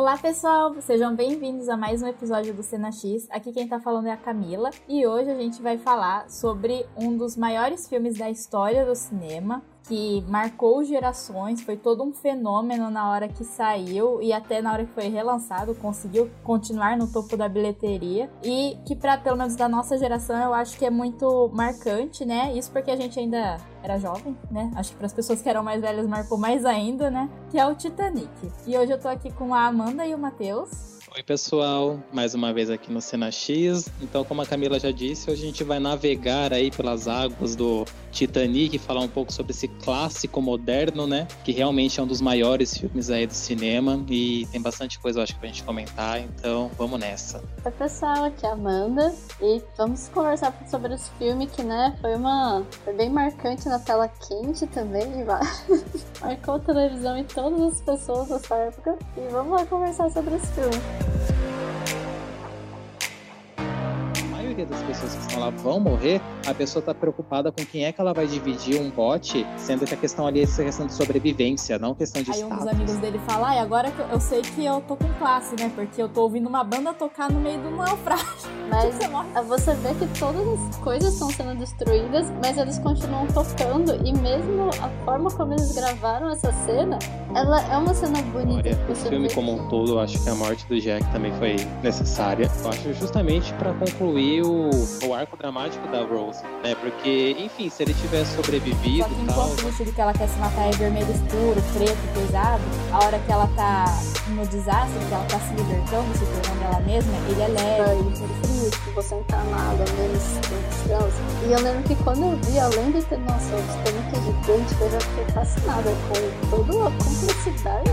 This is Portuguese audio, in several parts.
Olá pessoal, sejam bem-vindos a mais um episódio do Cena X. Aqui quem tá falando é a Camila e hoje a gente vai falar sobre um dos maiores filmes da história do cinema, que marcou gerações, foi todo um fenômeno na hora que saiu e até na hora que foi relançado, conseguiu continuar no topo da bilheteria e que para pelo menos da nossa geração eu acho que é muito marcante, né? Isso porque a gente ainda era jovem, né? Acho que para as pessoas que eram mais velhas marcou mais ainda, né? Que é o Titanic. E hoje eu tô aqui com a Amanda e o Matheus. Oi, pessoal, mais uma vez aqui no Cena X. Então, como a Camila já disse, hoje a gente vai navegar aí pelas águas do Titanic, falar um pouco sobre esse clássico moderno, né? Que realmente é um dos maiores filmes aí do cinema e tem bastante coisa, eu acho, pra gente comentar. Então, vamos nessa. Oi, pessoal, aqui é a Amanda e vamos conversar sobre esse filme que, né, foi uma. Foi bem marcante na tela quente também, marcou a televisão e todas as pessoas dessa época. E vamos lá conversar sobre esse filme. Bye. Maioria das pessoas que estão lá vão morrer, a pessoa está preocupada com quem é que ela vai dividir um bote, sendo que a questão ali é essa questão de sobrevivência, não questão de Aí status. um dos amigos dele fala, ah, agora que eu sei que eu tô com classe, né? Porque eu tô ouvindo uma banda tocar no meio do naufrágio. Mas você, morre. você vê que todas as coisas estão sendo destruídas, mas eles continuam tocando. E mesmo a forma como eles gravaram essa cena, ela é uma cena bonita. Olha, o filme vê. como um todo, eu acho que a morte do Jack também foi necessária. Eu acho justamente para concluir o, o arco dramático da Rose, né? Porque, enfim, se ele tivesse sobrevivido. Só que tal... enquanto o vestido que ela quer se matar é vermelho escuro, preto, pesado, a hora que ela tá no desastre, que ela tá se libertando, se tornando ela mesma, ele é leve, ele é frio, que você não tá nada, menos descanso. E eu lembro que quando eu vi, além de ter, nossa, o Titanic é gigante, eu já fiquei fascinada com toda a complexidade.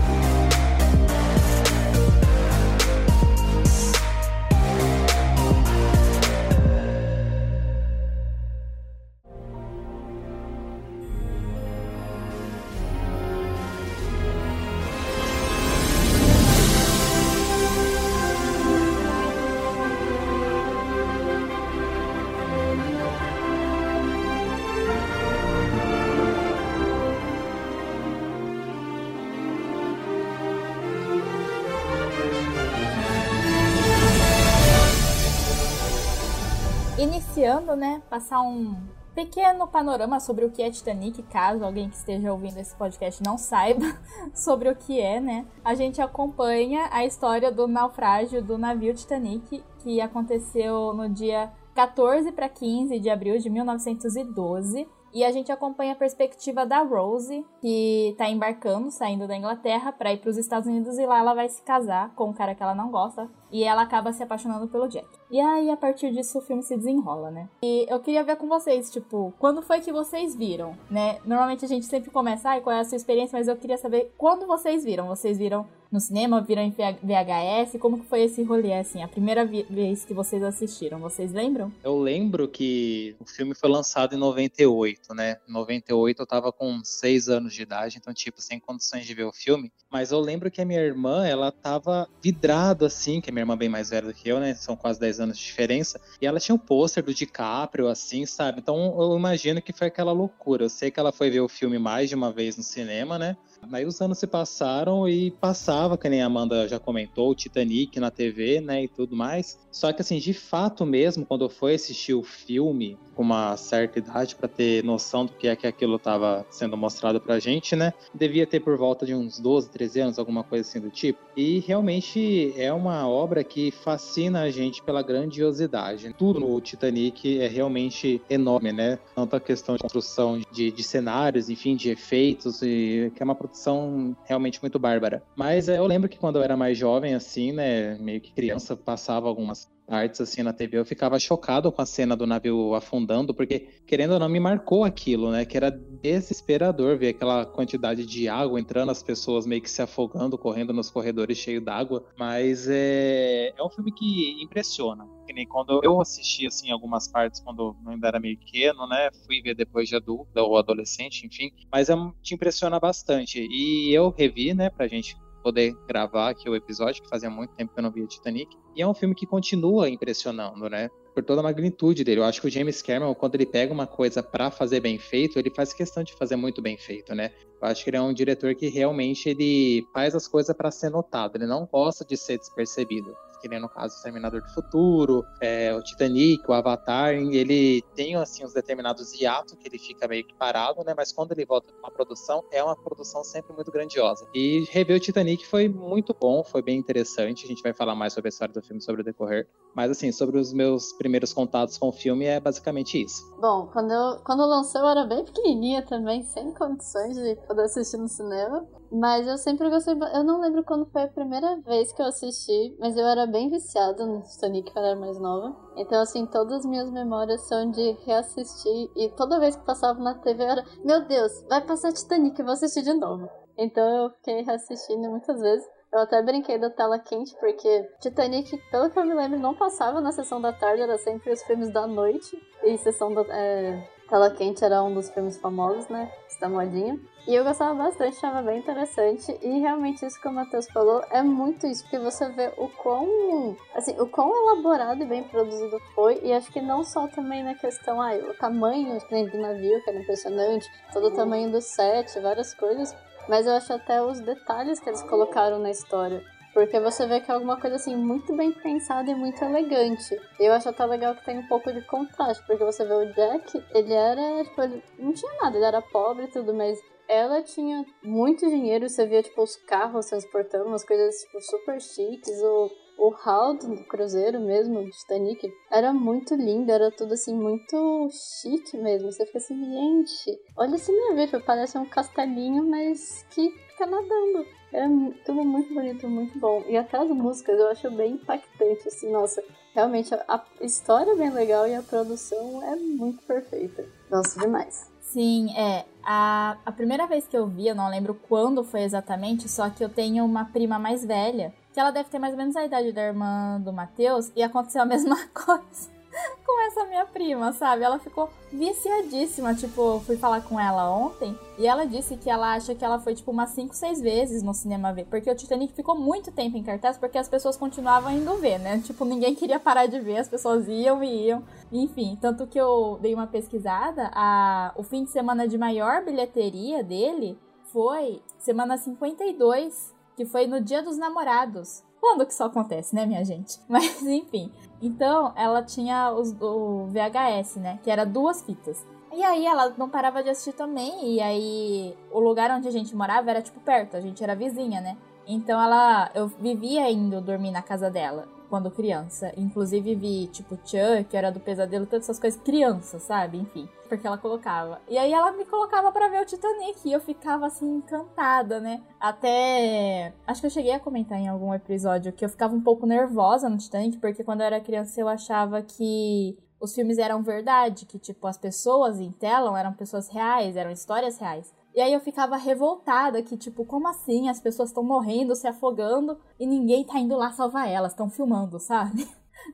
Iniciando, né, passar um pequeno panorama sobre o que é Titanic, caso alguém que esteja ouvindo esse podcast não saiba sobre o que é, né? A gente acompanha a história do naufrágio do navio Titanic, que aconteceu no dia 14 para 15 de abril de 1912. E a gente acompanha a perspectiva da Rose, que tá embarcando, saindo da Inglaterra para ir para os Estados Unidos e lá ela vai se casar com um cara que ela não gosta e ela acaba se apaixonando pelo Jack. E aí a partir disso o filme se desenrola, né? E eu queria ver com vocês, tipo, quando foi que vocês viram, né? Normalmente a gente sempre começa, ai, qual é a sua experiência, mas eu queria saber quando vocês viram. Vocês viram no cinema, viram em VHS? Como que foi esse rolê, assim, a primeira vez que vocês assistiram? Vocês lembram? Eu lembro que o filme foi lançado em 98, né? Em 98 eu tava com 6 anos de idade, então, tipo, sem condições de ver o filme. Mas eu lembro que a minha irmã, ela tava vidrado, assim, que a minha irmã bem mais velha do que eu, né? São quase 10 anos de diferença. E ela tinha um pôster do DiCaprio, assim, sabe? Então eu imagino que foi aquela loucura. Eu sei que ela foi ver o filme mais de uma vez no cinema, né? Aí os anos se passaram e passava, que nem a Amanda já comentou, o Titanic na TV, né, e tudo mais. Só que assim, de fato mesmo, quando eu fui assistir o filme com uma certa idade para ter noção do que é que aquilo estava sendo mostrado pra gente, né, devia ter por volta de uns 12, 13 anos, alguma coisa assim do tipo. E realmente é uma obra que fascina a gente pela grandiosidade. Tudo no Titanic é realmente enorme, né? Tanto a questão de construção de, de cenários, enfim, de efeitos, e que é uma produção realmente muito bárbara. Mas é, eu lembro que quando eu era mais jovem, assim, né, meio que criança, passava algumas partes assim na TV, eu ficava chocado com a cena do navio afundando, porque querendo ou não me marcou aquilo, né? Que era desesperador ver aquela quantidade de água entrando, as pessoas meio que se afogando, correndo nos corredores cheios d'água. Mas é, é um filme que impressiona. Que nem quando eu assisti assim algumas partes quando eu ainda era meio pequeno, né? Fui ver depois de adulto ou adolescente, enfim. Mas é, te impressiona bastante. E eu revi, né? Pra gente poder gravar aqui o episódio, que fazia muito tempo que eu não via Titanic. E é um filme que continua impressionando, né? Por toda a magnitude dele. Eu acho que o James Cameron, quando ele pega uma coisa para fazer bem feito, ele faz questão de fazer muito bem feito, né? Eu acho que ele é um diretor que realmente ele faz as coisas para ser notado. Ele não gosta de ser despercebido que nem no caso o Terminador do Futuro, é, o Titanic, o Avatar, ele tem assim os determinados hiatos que ele fica meio que parado, né? Mas quando ele volta com uma produção, é uma produção sempre muito grandiosa. E rever o Titanic foi muito bom, foi bem interessante. A gente vai falar mais sobre a história do filme sobre o decorrer. Mas assim, sobre os meus primeiros contatos com o filme é basicamente isso. Bom, quando eu quando lançou eu era bem pequenininha também, sem condições de poder assistir no cinema. Mas eu sempre gostei. Eu não lembro quando foi a primeira vez que eu assisti, mas eu era bem viciada no Titanic quando era mais nova. Então, assim, todas as minhas memórias são de reassistir. E toda vez que passava na TV era: Meu Deus, vai passar Titanic, eu vou assistir de novo. Então eu fiquei reassistindo muitas vezes. Eu até brinquei da tela quente, porque Titanic, pelo que eu me lembro, não passava na sessão da tarde, era sempre os filmes da noite. E sessão da. É, tela quente era um dos filmes famosos, né? Da modinha. E eu gostava bastante, achava bem interessante. E realmente isso que o Matheus falou é muito isso, porque você vê o quão, assim, o quão elaborado e bem produzido foi. E acho que não só também na questão, ah, o tamanho do navio, que era impressionante, todo o tamanho do set, várias coisas. Mas eu acho até os detalhes que eles colocaram na história. Porque você vê que é alguma coisa assim muito bem pensada e muito elegante. Eu acho até legal que tem um pouco de contraste, porque você vê o Jack, ele era, tipo, ele não tinha nada, ele era pobre e tudo, mas ela tinha muito dinheiro, você via, tipo, os carros transportando umas coisas, tipo, super chiques, o, o hall do cruzeiro mesmo, do Titanic, era muito lindo, era tudo, assim, muito chique mesmo. Você fica assim, gente, olha esse navio, parece um castelinho, mas que fica nadando. Era tudo muito bonito, muito bom. E até as músicas eu acho bem impactante, assim, nossa, realmente a história é bem legal e a produção é muito perfeita. Nossa, demais. Sim, é. A, a primeira vez que eu vi, eu não lembro quando foi exatamente, só que eu tenho uma prima mais velha, que ela deve ter mais ou menos a idade da irmã do Matheus, e aconteceu a mesma coisa com essa minha prima, sabe? Ela ficou viciadíssima. Tipo, fui falar com ela ontem e ela disse que ela acha que ela foi, tipo, umas 5, 6 vezes no cinema ver. Porque o Titanic ficou muito tempo em cartaz porque as pessoas continuavam indo ver, né? Tipo, ninguém queria parar de ver, as pessoas iam e iam. Enfim, tanto que eu dei uma pesquisada, a... o fim de semana de maior bilheteria dele foi semana 52, que foi no Dia dos Namorados. Quando que isso acontece, né, minha gente? Mas enfim. Então, ela tinha os, o VHS, né? Que era duas fitas. E aí ela não parava de assistir também. E aí o lugar onde a gente morava era tipo perto, a gente era vizinha, né? Então ela. Eu vivia indo dormir na casa dela quando criança. Inclusive vi, tipo, Chuck, era do pesadelo, todas essas coisas, criança, sabe? Enfim. Porque ela colocava. E aí ela me colocava para ver o Titanic e eu ficava assim, encantada, né? Até. Acho que eu cheguei a comentar em algum episódio que eu ficava um pouco nervosa no Titanic, porque quando eu era criança eu achava que os filmes eram verdade, que tipo as pessoas em tela eram pessoas reais, eram histórias reais. E aí eu ficava revoltada que, tipo, como assim? As pessoas estão morrendo, se afogando e ninguém tá indo lá salvar elas, estão filmando, sabe?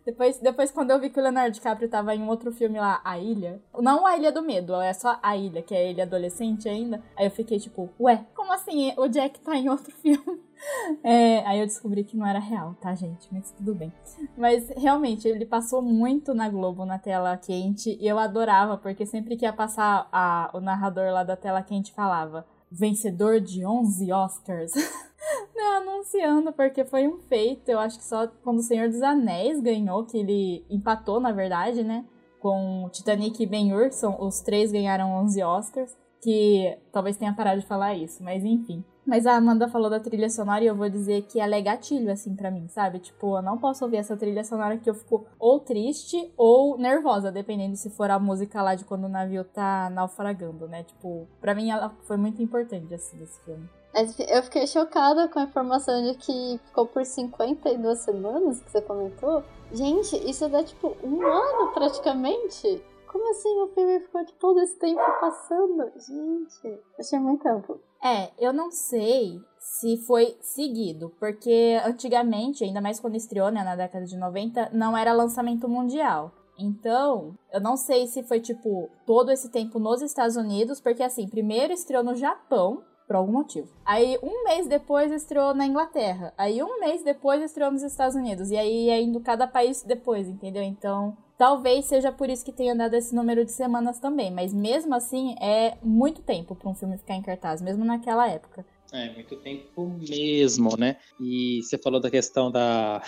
Depois, depois, quando eu vi que o Leonardo DiCaprio tava em um outro filme lá, A Ilha. Não A Ilha do Medo, é só A Ilha, que é ele adolescente ainda. Aí eu fiquei tipo, ué, como assim o Jack tá em outro filme? É, aí eu descobri que não era real, tá, gente? Mas tudo bem. Mas realmente, ele passou muito na Globo na tela quente e eu adorava, porque sempre que ia passar a, o narrador lá da tela quente falava vencedor de 11 Oscars. né, anunciando, porque foi um feito. Eu acho que só quando o Senhor dos Anéis ganhou, que ele empatou, na verdade, né? Com Titanic e Ben-Hur, os três ganharam 11 Oscars. Que talvez tenha parado de falar isso, mas enfim. Mas a Amanda falou da trilha sonora e eu vou dizer que ela é gatilho, assim, para mim, sabe? Tipo, eu não posso ouvir essa trilha sonora que eu fico ou triste ou nervosa, dependendo se for a música lá de quando o navio tá naufragando, né? Tipo, pra mim ela foi muito importante, assim, desse filme. Eu fiquei chocada com a informação de que ficou por 52 semanas que você comentou. Gente, isso dá tipo um ano praticamente. Como assim o filme ficou tipo, todo esse tempo passando? Gente, achei muito amplo. É, eu não sei se foi seguido, porque antigamente, ainda mais quando estreou, né, na década de 90, não era lançamento mundial. Então, eu não sei se foi, tipo, todo esse tempo nos Estados Unidos, porque, assim, primeiro estreou no Japão, por algum motivo. Aí um mês depois estreou na Inglaterra. Aí um mês depois estreou nos Estados Unidos. E aí é indo cada país depois, entendeu? Então talvez seja por isso que tenha dado esse número de semanas também. Mas mesmo assim é muito tempo para um filme ficar em cartaz, mesmo naquela época. É, muito tempo mesmo, né? E você falou da questão da,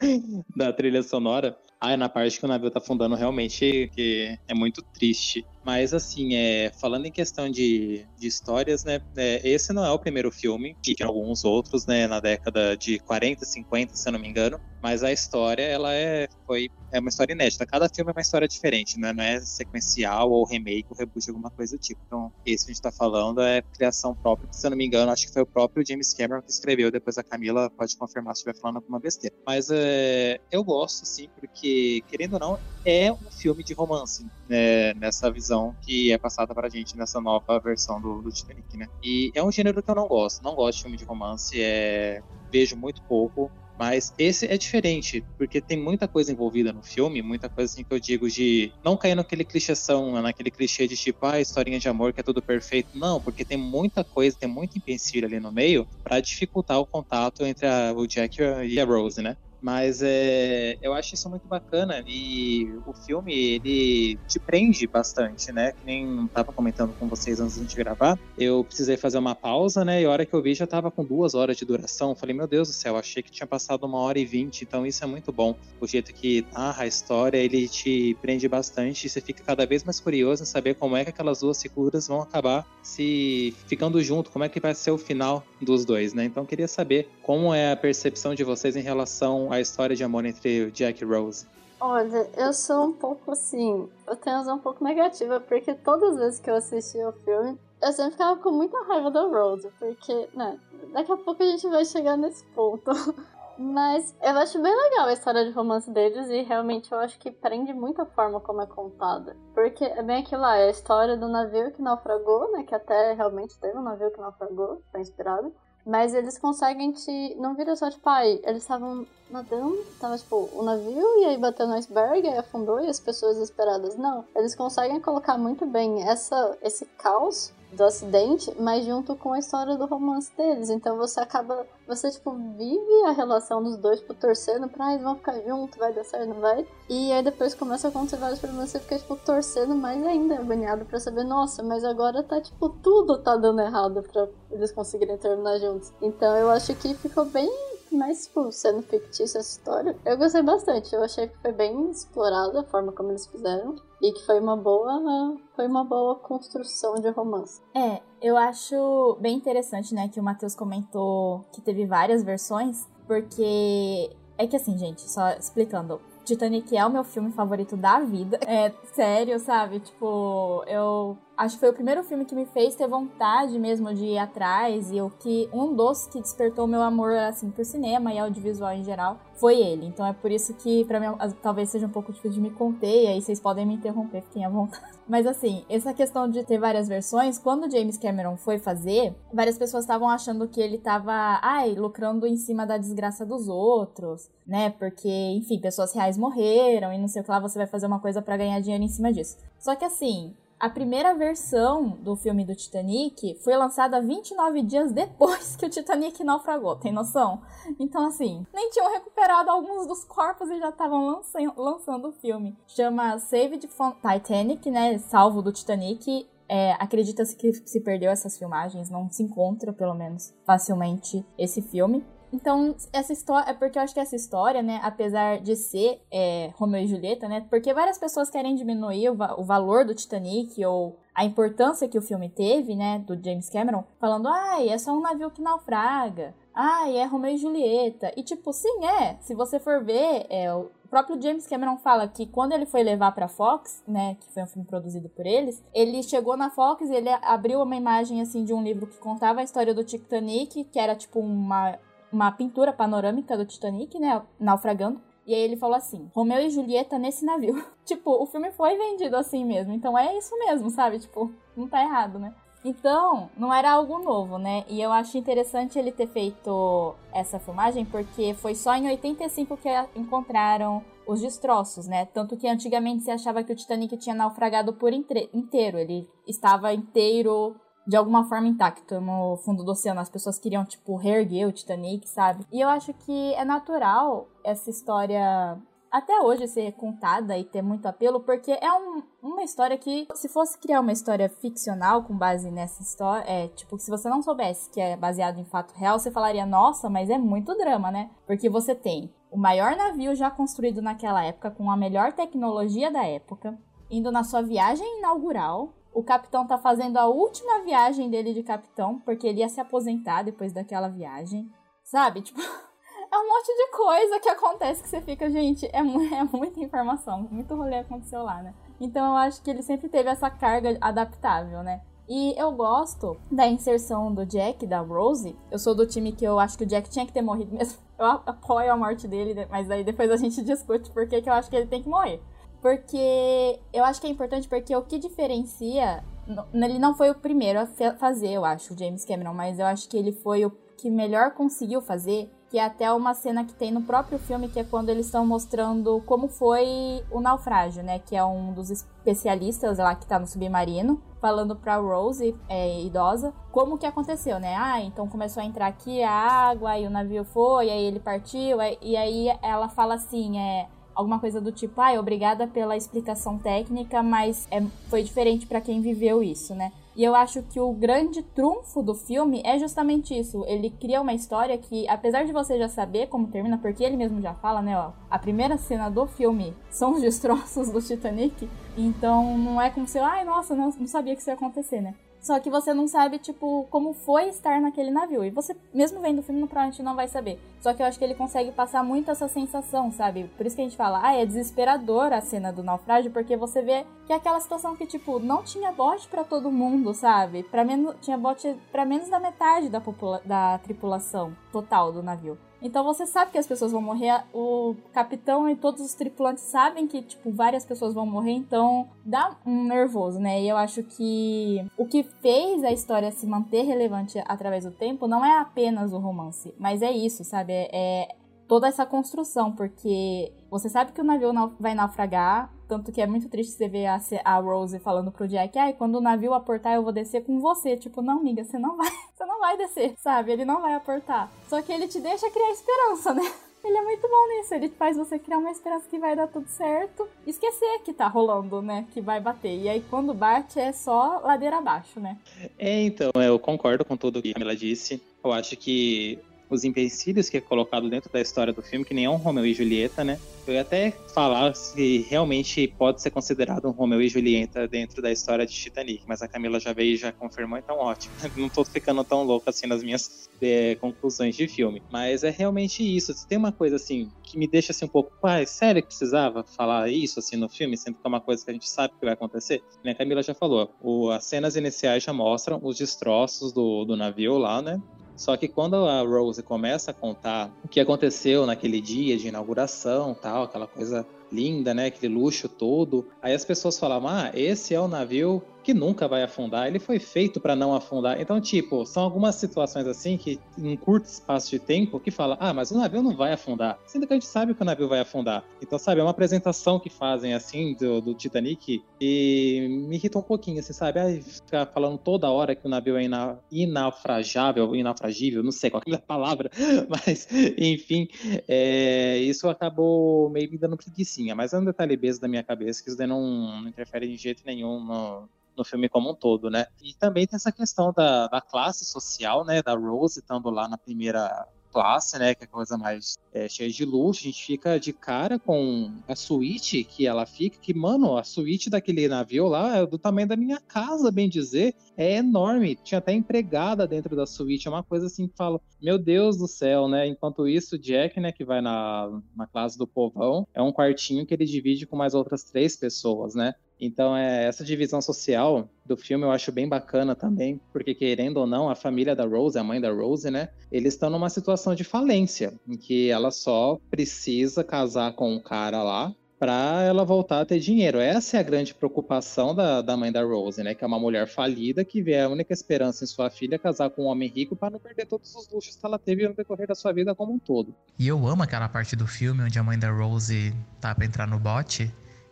da trilha sonora. Ah, é na parte que o navio tá afundando, realmente que é muito triste. Mas, assim, é, falando em questão de, de histórias, né? É, esse não é o primeiro filme, que tem alguns outros, né? Na década de 40, 50, se eu não me engano. Mas a história, ela é, foi, é uma história inédita. Cada filme é uma história diferente, né? Não é sequencial ou remake ou reboot, alguma coisa do tipo. Então, esse que a gente tá falando é criação própria. Se eu não me engano, acho que foi o próprio James Cameron que escreveu. Depois a Camila pode confirmar se estiver falando alguma besteira. Mas é, eu gosto, assim, porque, querendo ou não, é um filme de romance, né? Nessa visão que é passada pra gente nessa nova versão do, do Titanic, né? E é um gênero que eu não gosto. Não gosto de filme de romance, é... vejo muito pouco. Mas esse é diferente, porque tem muita coisa envolvida no filme, muita coisa assim que eu digo de não cair naquele clichêção, naquele clichê de tipo, ah, historinha de amor que é tudo perfeito. Não, porque tem muita coisa, tem muito empecilho ali no meio para dificultar o contato entre a, o Jack e a Rose, né? Mas é, eu acho isso muito bacana e o filme ele te prende bastante, né? Que nem tava comentando com vocês antes de gravar. Eu precisei fazer uma pausa, né? E a hora que eu vi já tava com duas horas de duração. Falei, meu Deus do céu, achei que tinha passado uma hora e vinte. Então isso é muito bom. O jeito que narra a história, ele te prende bastante e você fica cada vez mais curioso em saber como é que aquelas duas figuras vão acabar se ficando junto, como é que vai ser o final dos dois, né? Então eu queria saber como é a percepção de vocês em relação a história de amor entre Jack e Rose? Olha, eu sou um pouco assim. Eu tenho uma visão um pouco negativa, porque todas as vezes que eu assisti o filme, eu sempre ficava com muita raiva da Rose, porque, né, daqui a pouco a gente vai chegar nesse ponto. Mas eu acho bem legal a história de romance deles e realmente eu acho que prende muito a forma como é contada. Porque é bem aquilo lá, é a história do navio que naufragou, né? Que até realmente teve um navio que naufragou, foi inspirado. Mas eles conseguem te. Não vira só tipo, ai, eles estavam nadando, tava tipo o navio e aí bateu no iceberg, aí afundou e as pessoas esperadas. Não, eles conseguem colocar muito bem essa, esse caos do acidente, mas junto com a história do romance deles. Então você acaba, você tipo vive a relação dos dois, tipo torcendo pra ah, eles vão ficar juntos, vai dar certo, não vai. E aí depois começa a acontecer vários problemas, você fica tipo torcendo mais ainda, agoniado pra saber, nossa, mas agora tá tipo tudo tá dando errado pra eles conseguirem terminar juntos. Então eu acho que ficou bem mas, tipo, sendo fictícia essa história, eu gostei bastante. Eu achei que foi bem explorada a forma como eles fizeram. E que foi uma boa. Foi uma boa construção de romance. É, eu acho bem interessante, né, que o Matheus comentou que teve várias versões, porque é que assim, gente, só explicando, Titanic é o meu filme favorito da vida. É sério, sabe? Tipo, eu acho que foi o primeiro filme que me fez ter vontade mesmo de ir atrás e o que um dos que despertou meu amor assim por cinema e audiovisual em geral foi ele. Então é por isso que para mim talvez seja um pouco difícil de me conter e aí vocês podem me interromper, fiquem à vontade. Mas assim, essa questão de ter várias versões, quando James Cameron foi fazer, várias pessoas estavam achando que ele tava, ai, lucrando em cima da desgraça dos outros, né? Porque, enfim, pessoas reais morreram e não sei o que lá, você vai fazer uma coisa para ganhar dinheiro em cima disso. Só que assim, a primeira versão do filme do Titanic foi lançada 29 dias depois que o Titanic naufragou, tem noção? Então, assim, nem tinham recuperado alguns dos corpos e já estavam lançando o filme. Chama Saved from Titanic, né? Salvo do Titanic. É, Acredita-se que se perdeu essas filmagens, não se encontra, pelo menos, facilmente esse filme. Então, essa história. É porque eu acho que essa história, né, apesar de ser é, Romeu e Julieta, né? Porque várias pessoas querem diminuir o, va o valor do Titanic ou a importância que o filme teve, né, do James Cameron, falando, ai, é só um navio que naufraga. Ai, é Romeu e Julieta. E tipo, sim, é. Se você for ver, é, o próprio James Cameron fala que quando ele foi levar pra Fox, né, que foi um filme produzido por eles, ele chegou na Fox e ele abriu uma imagem, assim, de um livro que contava a história do Titanic, que era tipo uma uma pintura panorâmica do Titanic, né, naufragando. E aí ele falou assim: Romeu e Julieta nesse navio. tipo, o filme foi vendido assim mesmo. Então é isso mesmo, sabe? Tipo, não tá errado, né? Então, não era algo novo, né? E eu acho interessante ele ter feito essa filmagem porque foi só em 85 que encontraram os destroços, né? Tanto que antigamente se achava que o Titanic tinha naufragado por inteiro. Ele estava inteiro de alguma forma intacto no fundo do oceano. As pessoas queriam, tipo, reerguer o Titanic, sabe? E eu acho que é natural essa história até hoje ser contada e ter muito apelo, porque é um, uma história que, se fosse criar uma história ficcional com base nessa história, é tipo, se você não soubesse que é baseado em fato real, você falaria, nossa, mas é muito drama, né? Porque você tem o maior navio já construído naquela época, com a melhor tecnologia da época, indo na sua viagem inaugural. O capitão tá fazendo a última viagem dele de capitão, porque ele ia se aposentar depois daquela viagem. Sabe? Tipo. é um monte de coisa que acontece que você fica, gente, é, é muita informação, muito rolê aconteceu lá, né? Então eu acho que ele sempre teve essa carga adaptável, né? E eu gosto da inserção do Jack, da Rose. Eu sou do time que eu acho que o Jack tinha que ter morrido mesmo. Eu apoio a morte dele, mas aí depois a gente discute por que eu acho que ele tem que morrer. Porque eu acho que é importante porque o que diferencia. Ele não foi o primeiro a fazer, eu acho, o James Cameron, mas eu acho que ele foi o que melhor conseguiu fazer que é até uma cena que tem no próprio filme, que é quando eles estão mostrando como foi o naufrágio, né? Que é um dos especialistas lá que tá no submarino, falando pra Rose, é, idosa, como que aconteceu, né? Ah, então começou a entrar aqui a água, e o navio foi, aí ele partiu, e aí ela fala assim, é alguma coisa do tipo, ah, obrigada pela explicação técnica, mas é, foi diferente para quem viveu isso, né? E eu acho que o grande trunfo do filme é justamente isso. Ele cria uma história que, apesar de você já saber como termina, porque ele mesmo já fala, né, ó, a primeira cena do filme são os destroços do Titanic. Então não é como se, ai, nossa, não, não sabia que isso ia acontecer, né? Só que você não sabe, tipo, como foi estar naquele navio. E você, mesmo vendo o filme, provavelmente não vai saber. Só que eu acho que ele consegue passar muito essa sensação, sabe? Por isso que a gente fala, ah, é desesperador a cena do naufrágio, porque você vê que é aquela situação que, tipo, não tinha bote para todo mundo, sabe? Pra menos, tinha bote para menos da metade da, da tripulação total do navio. Então você sabe que as pessoas vão morrer, o capitão e todos os tripulantes sabem que, tipo, várias pessoas vão morrer, então dá um nervoso, né? E eu acho que o que fez a história se manter relevante através do tempo não é apenas o romance, mas é isso, sabe? É, é toda essa construção, porque você sabe que o navio vai naufragar, tanto que é muito triste você ver a, a Rose falando pro Jack, ai, quando o navio aportar eu vou descer com você. Tipo, não, amiga, você não vai, você não vai descer, sabe? Ele não vai aportar. Só que ele te deixa criar esperança, né? Ele é muito bom nisso, ele faz você criar uma esperança que vai dar tudo certo. Esquecer que tá rolando, né? Que vai bater. E aí quando bate é só ladeira abaixo, né? É, então, eu concordo com tudo que a Camila disse. Eu acho que os empecilhos que é colocado dentro da história do filme, que nem é um Romeu e Julieta, né? Eu ia até falar se realmente pode ser considerado um Romeu e Julieta dentro da história de Titanic, mas a Camila já veio e já confirmou, então ótimo. Não tô ficando tão louco assim nas minhas é, conclusões de filme. Mas é realmente isso. Tem uma coisa assim que me deixa assim um pouco, pai, sério que precisava falar isso assim no filme, sendo que é uma coisa que a gente sabe que vai acontecer? A Camila já falou, o, as cenas iniciais já mostram os destroços do, do navio lá, né? Só que quando a Rose começa a contar o que aconteceu naquele dia de inauguração, tal, aquela coisa linda, né, aquele luxo todo, aí as pessoas falavam: "Ah, esse é o navio que nunca vai afundar, ele foi feito para não afundar. Então, tipo, são algumas situações assim que, em um curto espaço de tempo, que fala, ah, mas o navio não vai afundar. Sendo que a gente sabe que o navio vai afundar. Então, sabe, é uma apresentação que fazem assim do, do Titanic e me irrita um pouquinho, assim, sabe? Ah, ficar falando toda hora que o navio é ina, inaufragável, inaufragível, não sei qual é a palavra, mas, enfim, é, isso acabou meio me dando preguiçinha. Mas é um detalhe besta da minha cabeça que isso daí não, não interfere de jeito nenhum no, no filme como um todo, né? E também tem essa questão da, da classe social, né? Da Rose estando lá na primeira classe, né? Que é coisa mais é, cheia de luxo. A gente fica de cara com a suíte que ela fica, que, mano, a suíte daquele navio lá é do tamanho da minha casa, bem dizer. É enorme. Tinha até empregada dentro da suíte. É uma coisa assim que fala, meu Deus do céu, né? Enquanto isso, Jack, né, que vai na, na classe do povão, é um quartinho que ele divide com mais outras três pessoas, né? Então, é, essa divisão social do filme eu acho bem bacana também, porque querendo ou não, a família da Rose, a mãe da Rose, né, eles estão numa situação de falência, em que ela só precisa casar com um cara lá para ela voltar a ter dinheiro. Essa é a grande preocupação da, da mãe da Rose, né, que é uma mulher falida que vê a única esperança em sua filha casar com um homem rico para não perder todos os luxos que ela teve no decorrer da sua vida como um todo. E eu amo aquela parte do filme onde a mãe da Rose tá para entrar no bote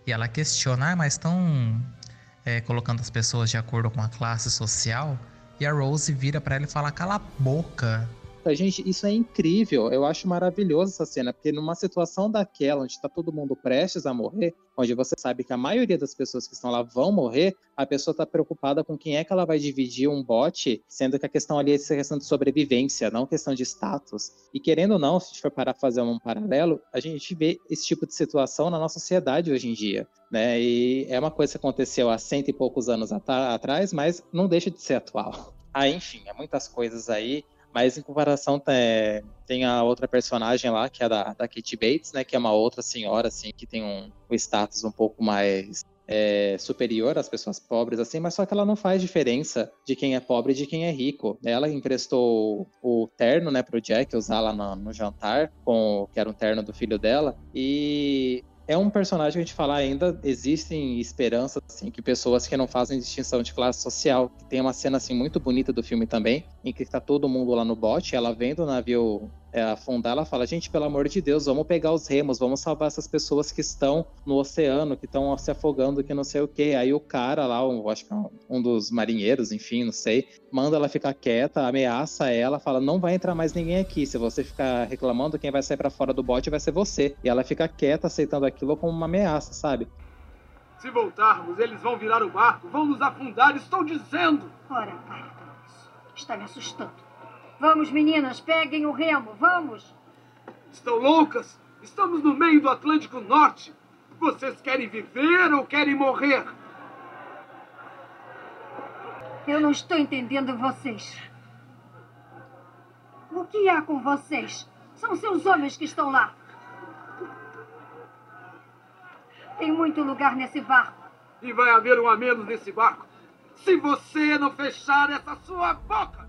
e ela questiona, ah, mas estão é, colocando as pessoas de acordo com a classe social? E a Rose vira para ela e fala: cala a boca. Gente, isso é incrível. Eu acho maravilhoso essa cena, porque numa situação daquela, onde está todo mundo prestes a morrer, onde você sabe que a maioria das pessoas que estão lá vão morrer, a pessoa está preocupada com quem é que ela vai dividir um bote, sendo que a questão ali é essa questão de sobrevivência, não questão de status. E querendo ou não, se a gente for parar para fazer um paralelo, a gente vê esse tipo de situação na nossa sociedade hoje em dia. Né? E é uma coisa que aconteceu há cento e poucos anos atrás, mas não deixa de ser atual. Ah, enfim, é muitas coisas aí. Mas em comparação tem, tem a outra personagem lá, que é da, da Katie Bates, né? Que é uma outra senhora, assim, que tem um, um status um pouco mais é, superior às pessoas pobres, assim, mas só que ela não faz diferença de quem é pobre e de quem é rico. Ela emprestou o terno, né, pro Jack usar lá no, no jantar, com, que era um terno do filho dela, e é um personagem que a gente fala ainda existem esperanças assim que pessoas que não fazem distinção de classe social tem uma cena assim muito bonita do filme também em que está todo mundo lá no bote ela vendo o navio afundar, ela fala: gente, pelo amor de Deus, vamos pegar os remos, vamos salvar essas pessoas que estão no oceano, que estão se afogando, que não sei o que. Aí o cara lá, um, acho que é um dos marinheiros, enfim, não sei, manda ela ficar quieta, ameaça ela, fala: não vai entrar mais ninguém aqui. Se você ficar reclamando, quem vai sair para fora do bote vai ser você. E ela fica quieta, aceitando aquilo como uma ameaça, sabe? Se voltarmos, eles vão virar o barco, vão nos afundar, estou dizendo! Ora, para com isso. Está me assustando. Vamos, meninas, peguem o remo, vamos! Estão loucas? Estamos no meio do Atlântico Norte. Vocês querem viver ou querem morrer? Eu não estou entendendo vocês. O que há com vocês? São seus homens que estão lá. Tem muito lugar nesse barco. E vai haver um a menos nesse barco. Se você não fechar essa sua boca!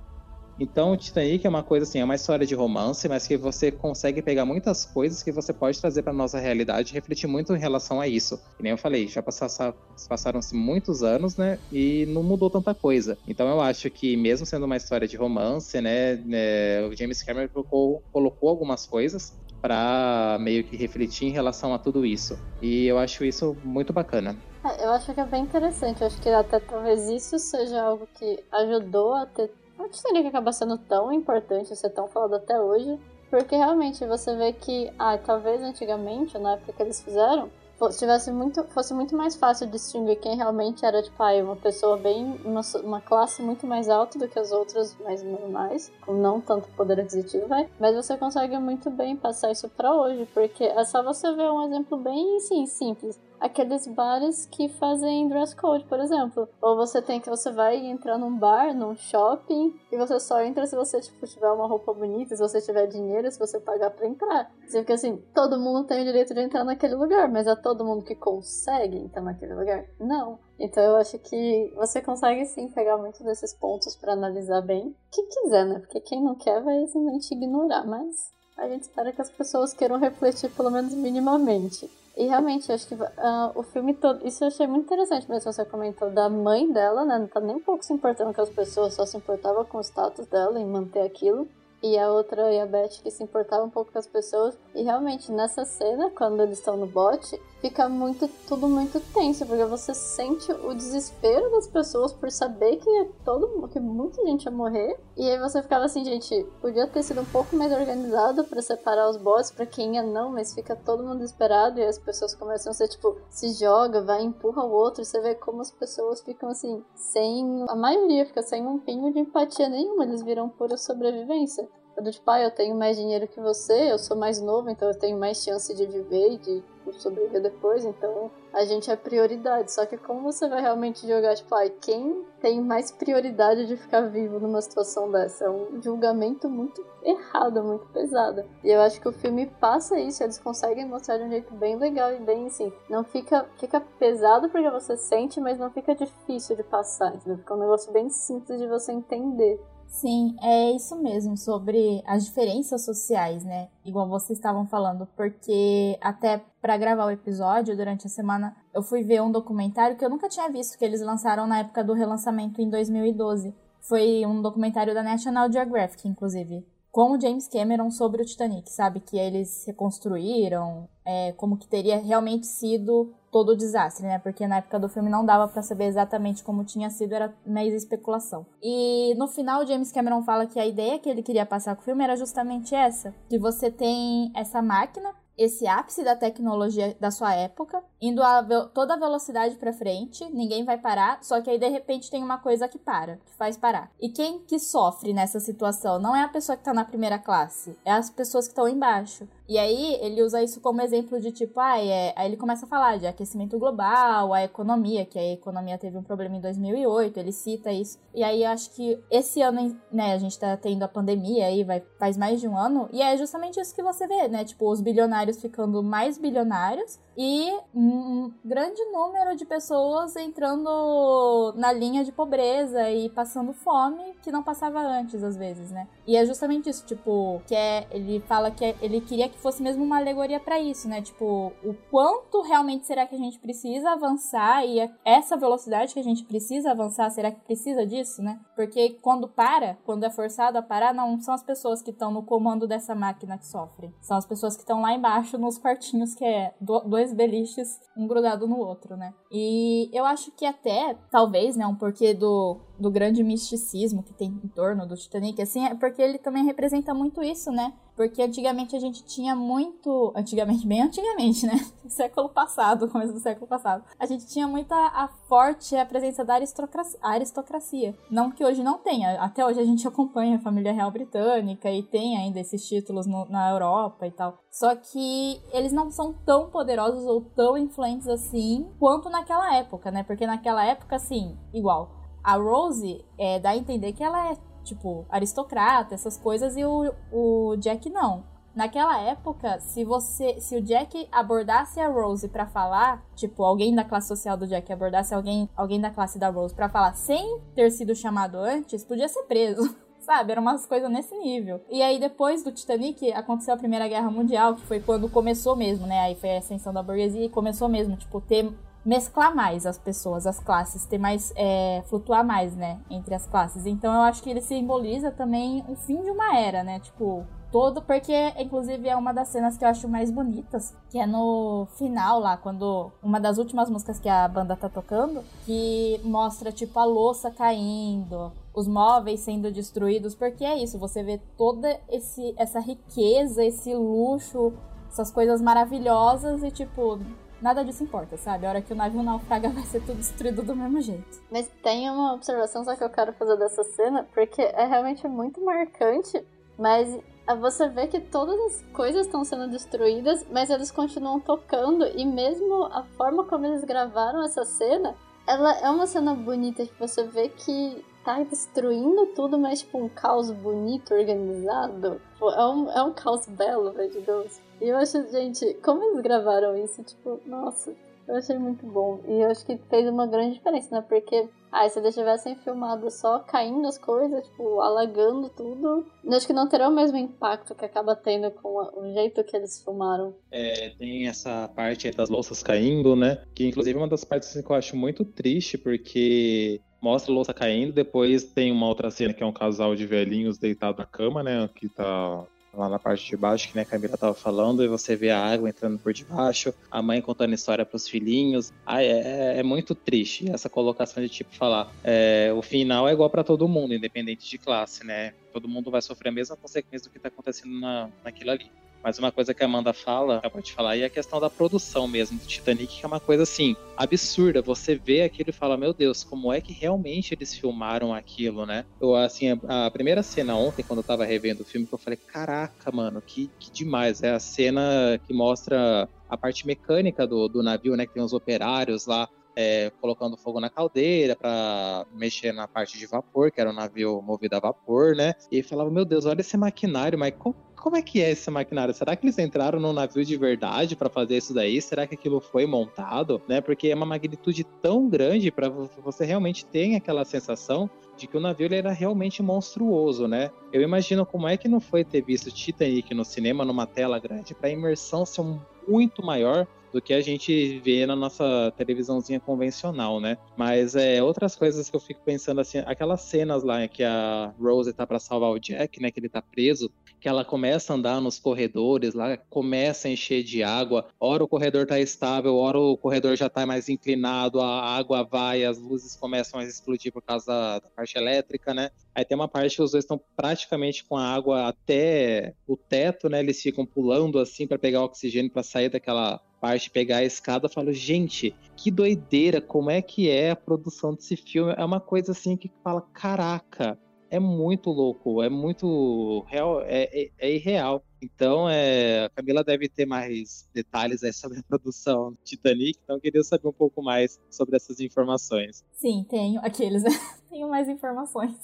Então, o Titanic é uma coisa assim, é uma história de romance, mas que você consegue pegar muitas coisas que você pode trazer para nossa realidade e refletir muito em relação a isso. E nem eu falei, já passaram-se muitos anos, né? E não mudou tanta coisa. Então, eu acho que mesmo sendo uma história de romance, né, né o James Cameron colocou, colocou algumas coisas para meio que refletir em relação a tudo isso. E eu acho isso muito bacana. É, eu acho que é bem interessante. Eu acho que até talvez isso seja algo que ajudou a ter o Titanic acaba sendo tão importante, ser tão falado até hoje, porque realmente você vê que, ah, talvez antigamente, na época que eles fizeram, tivesse muito, fosse muito mais fácil distinguir quem realmente era, tipo, ah, uma pessoa bem, uma, uma classe muito mais alta do que as outras mais normais, com não tanto poder aquisitivo, vai. Mas você consegue muito bem passar isso para hoje, porque é só você ver um exemplo bem, sim, simples aqueles bares que fazem dress code, por exemplo. Ou você tem que você vai entrar num bar, num shopping, e você só entra se você tipo, tiver uma roupa bonita, se você tiver dinheiro, se você pagar para entrar. Porque assim, todo mundo tem o direito de entrar naquele lugar, mas é todo mundo que consegue entrar naquele lugar? Não. Então eu acho que você consegue sim pegar muitos desses pontos para analisar bem. Quem quiser, né? Porque quem não quer vai simplesmente ignorar, mas a gente espera que as pessoas queiram refletir pelo menos minimamente. E realmente, acho que uh, o filme todo. Isso eu achei muito interessante mesmo. Você comentou da mãe dela, né? Não tá nem um pouco se importando com as pessoas, só se importava com o status dela em manter aquilo e a outra e a Beth que se importava um pouco com as pessoas. E realmente nessa cena, quando eles estão no bote, fica muito tudo muito tenso, porque você sente o desespero das pessoas por saber que todo que muita gente ia morrer. E aí você ficava assim, gente, podia ter sido um pouco mais organizado para separar os bots para quem ia não, mas fica todo mundo desesperado e as pessoas começam a ser tipo, se joga, vai, empurra o outro, você vê como as pessoas ficam assim, sem a maioria fica sem um pingo de empatia nenhuma, eles viram pura sobrevivência do tipo, ah, eu tenho mais dinheiro que você, eu sou mais novo, então eu tenho mais chance de viver e de sobreviver depois, então a gente é prioridade. Só que como você vai realmente jogar, tipo, ah, quem tem mais prioridade de ficar vivo numa situação dessa? É um julgamento muito errado, muito pesado. E eu acho que o filme passa isso, eles conseguem mostrar de um jeito bem legal e bem assim. Não fica, fica pesado porque você sente, mas não fica difícil de passar, entendeu? Fica um negócio bem simples de você entender. Sim, é isso mesmo, sobre as diferenças sociais, né? Igual vocês estavam falando, porque até para gravar o episódio, durante a semana, eu fui ver um documentário que eu nunca tinha visto, que eles lançaram na época do relançamento em 2012. Foi um documentário da National Geographic, inclusive. Com o James Cameron sobre o Titanic, sabe? Que eles reconstruíram, é, como que teria realmente sido todo o desastre, né? Porque na época do filme não dava para saber exatamente como tinha sido, era mais especulação. E no final, James Cameron fala que a ideia que ele queria passar com o filme era justamente essa: que você tem essa máquina esse ápice da tecnologia da sua época, indo a toda a velocidade para frente, ninguém vai parar, só que aí de repente tem uma coisa que para, que faz parar. E quem que sofre nessa situação não é a pessoa que tá na primeira classe, é as pessoas que estão embaixo. E aí ele usa isso como exemplo de tipo, ah, é... aí ele começa a falar de aquecimento global, a economia, que a economia teve um problema em 2008, ele cita isso. E aí eu acho que esse ano, né, a gente tá tendo a pandemia aí, vai, faz mais de um ano, e é justamente isso que você vê, né, tipo, os bilionários ficando mais bilionários e um grande número de pessoas entrando na linha de pobreza e passando fome que não passava antes, às vezes, né? E é justamente isso, tipo, que é, ele fala que é, ele queria que fosse mesmo uma alegoria para isso, né? Tipo, o quanto realmente será que a gente precisa avançar e é essa velocidade que a gente precisa avançar, será que precisa disso, né? Porque quando para, quando é forçado a parar, não são as pessoas que estão no comando dessa máquina que sofrem, são as pessoas que estão lá embaixo nos quartinhos que é dois dois beliches um grudado no outro, né? E eu acho que até, talvez, né, um porquê do, do grande misticismo que tem em torno do Titanic, assim, é porque ele também representa muito isso, né? Porque antigamente a gente tinha muito. Antigamente, bem antigamente, né? século passado, começo do século passado. A gente tinha muita a forte a presença da aristocracia, aristocracia. Não que hoje não tenha. Até hoje a gente acompanha a família real britânica e tem ainda esses títulos no, na Europa e tal. Só que eles não são tão poderosos ou tão influentes assim quanto naquela época, né? Porque naquela época, assim, igual. A Rose é, dá a entender que ela é tipo, aristocrata, essas coisas, e o, o Jack não. Naquela época, se você, se o Jack abordasse a Rose para falar, tipo, alguém da classe social do Jack abordasse alguém, alguém da classe da Rose para falar sem ter sido chamado antes, podia ser preso. Sabe, eram umas coisas nesse nível. E aí, depois do Titanic, aconteceu a Primeira Guerra Mundial, que foi quando começou mesmo, né? Aí foi a ascensão da burguesia e começou mesmo, tipo, ter mesclar mais as pessoas, as classes, ter mais. É, flutuar mais, né? Entre as classes. Então eu acho que ele simboliza também o fim de uma era, né? Tipo, todo, porque inclusive é uma das cenas que eu acho mais bonitas, que é no final lá, quando uma das últimas músicas que a banda tá tocando, que mostra tipo a louça caindo, os móveis sendo destruídos, porque é isso, você vê toda esse essa riqueza, esse luxo, essas coisas maravilhosas e tipo, nada disso importa, sabe? A hora que o navio naufraga vai ser tudo destruído do mesmo jeito. Mas tem uma observação só que eu quero fazer dessa cena, porque é realmente muito marcante, mas você vê que todas as coisas estão sendo destruídas, mas eles continuam tocando, e mesmo a forma como eles gravaram essa cena, ela é uma cena bonita que você vê que tá destruindo tudo, mas tipo um caos bonito, organizado. Tipo, é um, é um caos belo, velho de Deus. E eu acho, gente, como eles gravaram isso, tipo, nossa, eu achei muito bom. E eu acho que fez uma grande diferença, né? Porque, ah, se eles tivessem filmado só caindo as coisas, tipo, alagando tudo, eu acho que não teria o mesmo impacto que acaba tendo com o jeito que eles filmaram. É, tem essa parte das louças caindo, né? Que inclusive é uma das partes que eu acho muito triste, porque mostra a louça caindo, depois tem uma outra cena que é um casal de velhinhos deitado na cama, né? Que tá lá na parte de baixo, que né, a Camila tava falando, e você vê a água entrando por debaixo, a mãe contando história para os filhinhos. Ah, é, é, muito triste essa colocação de tipo falar. É, o final é igual para todo mundo, independente de classe, né? Todo mundo vai sofrer a mesma consequência do que tá acontecendo na, naquilo ali. Mas uma coisa que a Amanda fala, acabou de falar, é a questão da produção mesmo do Titanic, que é uma coisa assim, absurda. Você vê aquilo e fala, meu Deus, como é que realmente eles filmaram aquilo, né? Eu, assim, a, primeira cena ontem, quando eu tava revendo o filme, que eu falei, caraca, mano, que, que demais. É a cena que mostra a parte mecânica do, do navio, né? Que tem os operários lá é, colocando fogo na caldeira para mexer na parte de vapor, que era um navio movido a vapor, né? E falava, meu Deus, olha esse maquinário, mas como, como é que é esse maquinário? Será que eles entraram num navio de verdade para fazer isso daí? Será que aquilo foi montado? Né? Porque é uma magnitude tão grande para você realmente ter aquela sensação de que o navio ele era realmente monstruoso, né? Eu imagino como é que não foi ter visto Titanic no cinema numa tela grande para imersão ser muito maior do que a gente vê na nossa televisãozinha convencional, né? Mas é outras coisas que eu fico pensando assim, aquelas cenas lá que a Rose tá para salvar o Jack, né, que ele tá preso, que ela começa a andar nos corredores lá, começa a encher de água, ora o corredor tá estável, ora o corredor já tá mais inclinado, a água vai, as luzes começam a explodir por causa da, da parte elétrica, né? Aí tem uma parte que os dois estão praticamente com a água até o teto, né? Eles ficam pulando assim para pegar oxigênio para sair daquela parte, pegar a escada. Eu falo, gente, que doideira! Como é que é a produção desse filme? É uma coisa assim que fala, caraca, é muito louco, é muito real, é, é, é irreal. Então, é, a Camila deve ter mais detalhes sobre a produção Titanic, então eu queria saber um pouco mais sobre essas informações. Sim, tenho. Aqueles, tenho mais informações.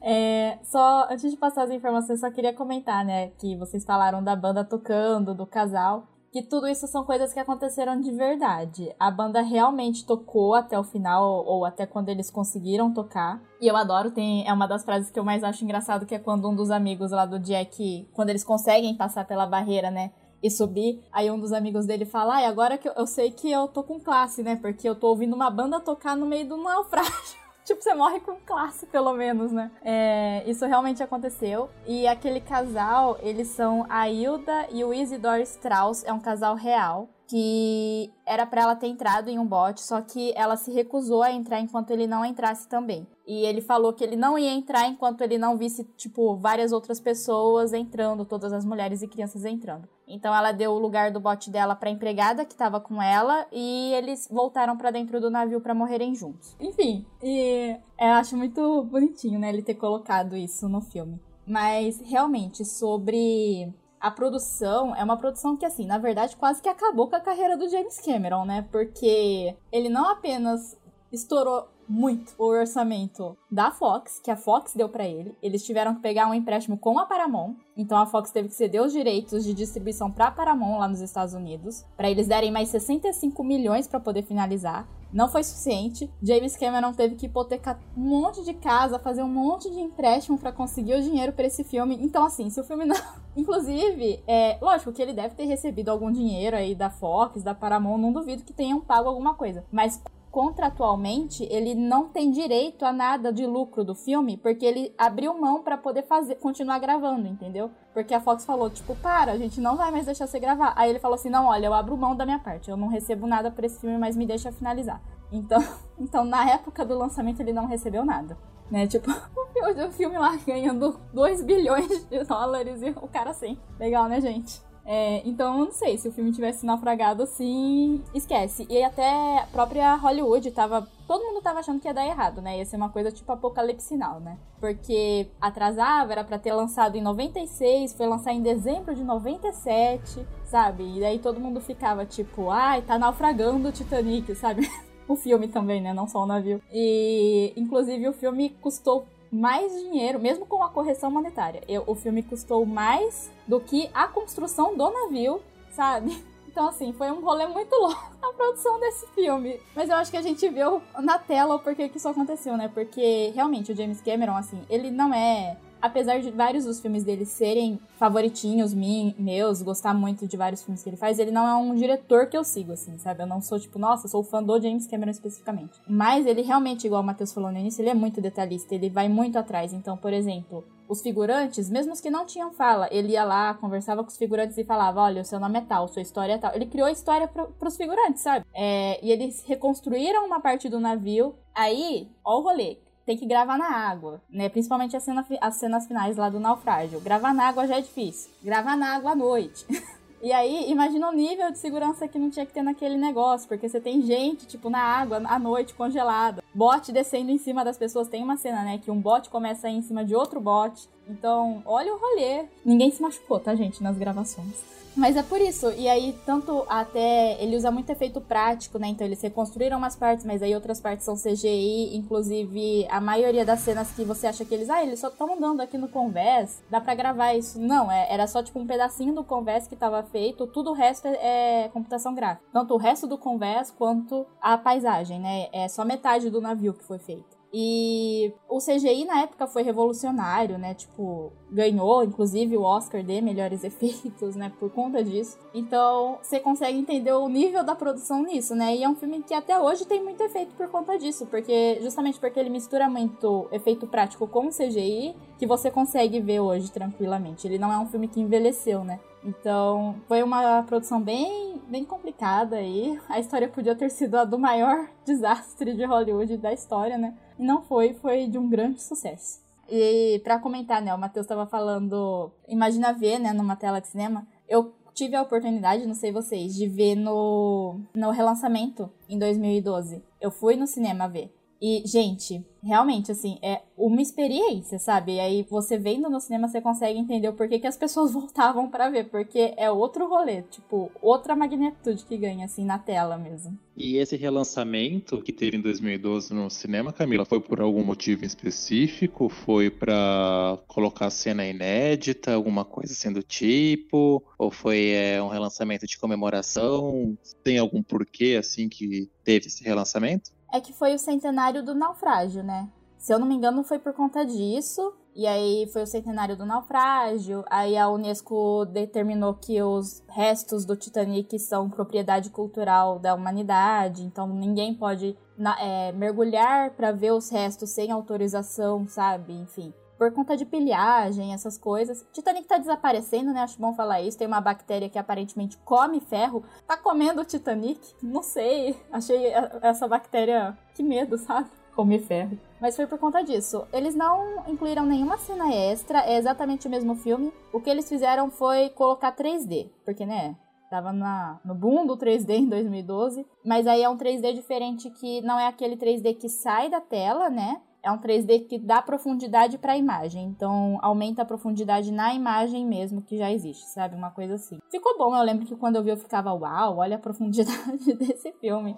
É, só, antes de passar as informações, só queria comentar, né, que vocês falaram da banda tocando, do casal que tudo isso são coisas que aconteceram de verdade. A banda realmente tocou até o final, ou até quando eles conseguiram tocar. E eu adoro, tem, é uma das frases que eu mais acho engraçado, que é quando um dos amigos lá do Jack, quando eles conseguem passar pela barreira, né? E subir, aí um dos amigos dele fala, ai, agora que eu, eu sei que eu tô com classe, né? Porque eu tô ouvindo uma banda tocar no meio do naufrágio. Tipo, você morre com classe, pelo menos, né? É, isso realmente aconteceu. E aquele casal, eles são a Hilda e o Isidore Strauss, é um casal real que era para ela ter entrado em um bote, só que ela se recusou a entrar enquanto ele não entrasse também. E ele falou que ele não ia entrar enquanto ele não visse, tipo, várias outras pessoas entrando, todas as mulheres e crianças entrando. Então ela deu o lugar do bote dela para empregada que tava com ela e eles voltaram para dentro do navio para morrerem juntos. Enfim, e eu acho muito bonitinho, né, ele ter colocado isso no filme. Mas realmente sobre a produção é uma produção que, assim, na verdade, quase que acabou com a carreira do James Cameron, né? Porque ele não apenas estourou muito o orçamento da Fox, que a Fox deu para ele. Eles tiveram que pegar um empréstimo com a Paramount, então a Fox teve que ceder os direitos de distribuição para a Paramount lá nos Estados Unidos, para eles derem mais 65 milhões para poder finalizar. Não foi suficiente. James Cameron teve que hipotecar um monte de casa, fazer um monte de empréstimo para conseguir o dinheiro para esse filme. Então, assim, se o filme não. Inclusive, é lógico que ele deve ter recebido algum dinheiro aí da Fox, da Paramount, não duvido que tenham pago alguma coisa. Mas contratualmente ele não tem direito a nada de lucro do filme, porque ele abriu mão para poder fazer, continuar gravando, entendeu? Porque a Fox falou, tipo, para, a gente não vai mais deixar você gravar. Aí ele falou assim: "Não, olha, eu abro mão da minha parte. Eu não recebo nada por esse filme, mas me deixa finalizar". Então, então na época do lançamento ele não recebeu nada. Né? Tipo, o filme lá ganhando 2 bilhões de dólares e o cara assim. Legal, né, gente? É, então, eu não sei, se o filme tivesse naufragado assim, esquece. E até a própria Hollywood tava. Todo mundo tava achando que ia dar errado, né? Ia ser uma coisa tipo apocalipse sinal, né? Porque atrasava, era para ter lançado em 96, foi lançar em dezembro de 97, sabe? E daí todo mundo ficava tipo, ai, tá naufragando o Titanic, sabe? o filme também, né? Não só o navio. E, inclusive, o filme custou mais dinheiro, mesmo com a correção monetária. Eu, o filme custou mais do que a construção do navio, sabe? Então, assim, foi um rolê muito louco a produção desse filme. Mas eu acho que a gente viu na tela o porquê que isso aconteceu, né? Porque realmente o James Cameron, assim, ele não é apesar de vários dos filmes dele serem favoritinhos meus, gostar muito de vários filmes que ele faz, ele não é um diretor que eu sigo, assim, sabe? Eu não sou tipo, nossa, sou fã do James Cameron especificamente. Mas ele realmente, igual o Matheus falou no início, ele é muito detalhista, ele vai muito atrás. Então, por exemplo, os figurantes, mesmo os que não tinham fala, ele ia lá, conversava com os figurantes e falava: Olha, o seu nome é tal, sua história é tal. Ele criou a história pro, pros figurantes, sabe? É, e eles reconstruíram uma parte do navio. Aí, ó o rolê tem que gravar na água, né? Principalmente as, cena, as cenas finais lá do naufrágio. Gravar na água já é difícil. Gravar na água à noite. E aí, imagina o nível de segurança que não tinha que ter naquele negócio, porque você tem gente, tipo, na água, à noite, congelada. Bote descendo em cima das pessoas. Tem uma cena, né, que um bote começa a ir em cima de outro bote. Então, olha o rolê. Ninguém se machucou, tá, gente, nas gravações. Mas é por isso. E aí, tanto até. Ele usa muito efeito prático, né? Então, eles reconstruíram umas partes, mas aí outras partes são CGI. Inclusive, a maioria das cenas que você acha que eles. Ah, eles só estão andando aqui no Converse. Dá pra gravar isso. Não, é, era só tipo um pedacinho do Converse que tava feito. Tudo o resto é, é computação gráfica. Tanto o resto do Converse quanto a paisagem, né? É só metade do navio que foi feito. E o CGI na época foi revolucionário, né? Tipo, ganhou inclusive o Oscar de melhores efeitos, né? Por conta disso. Então, você consegue entender o nível da produção nisso, né? E é um filme que até hoje tem muito efeito por conta disso, porque justamente porque ele mistura muito efeito prático com CGI, que você consegue ver hoje tranquilamente. Ele não é um filme que envelheceu, né? Então, foi uma produção bem, bem complicada aí. A história podia ter sido a do maior desastre de Hollywood da história, né? Não foi, foi de um grande sucesso. E para comentar, né, o Matheus estava falando, imagina ver, né, numa tela de cinema. Eu tive a oportunidade, não sei vocês, de ver no, no relançamento em 2012. Eu fui no cinema ver. E, gente, realmente, assim, é uma experiência, sabe? E aí você vendo no cinema, você consegue entender o porquê que as pessoas voltavam para ver, porque é outro rolê, tipo, outra magnitude que ganha, assim, na tela mesmo. E esse relançamento que teve em 2012 no cinema, Camila, foi por algum motivo específico? Foi para colocar cena inédita, alguma coisa assim do tipo? Ou foi é, um relançamento de comemoração? Tem algum porquê, assim, que teve esse relançamento? É que foi o centenário do naufrágio, né? Se eu não me engano, foi por conta disso. E aí foi o centenário do naufrágio. Aí a Unesco determinou que os restos do Titanic são propriedade cultural da humanidade. Então ninguém pode é, mergulhar para ver os restos sem autorização, sabe? Enfim por conta de pilhagem, essas coisas. Titanic tá desaparecendo, né? Acho bom falar isso. Tem uma bactéria que aparentemente come ferro. Tá comendo o Titanic? Não sei. Achei essa bactéria. Que medo, sabe? Comer ferro. Mas foi por conta disso. Eles não incluíram nenhuma cena extra, é exatamente o mesmo filme. O que eles fizeram foi colocar 3D, porque, né? Tava na, no boom do 3D em 2012. Mas aí é um 3D diferente que não é aquele 3D que sai da tela, né? É um 3D que dá profundidade para a imagem. Então, aumenta a profundidade na imagem mesmo que já existe, sabe? Uma coisa assim. Ficou bom, eu lembro que quando eu vi eu ficava, uau, olha a profundidade desse filme.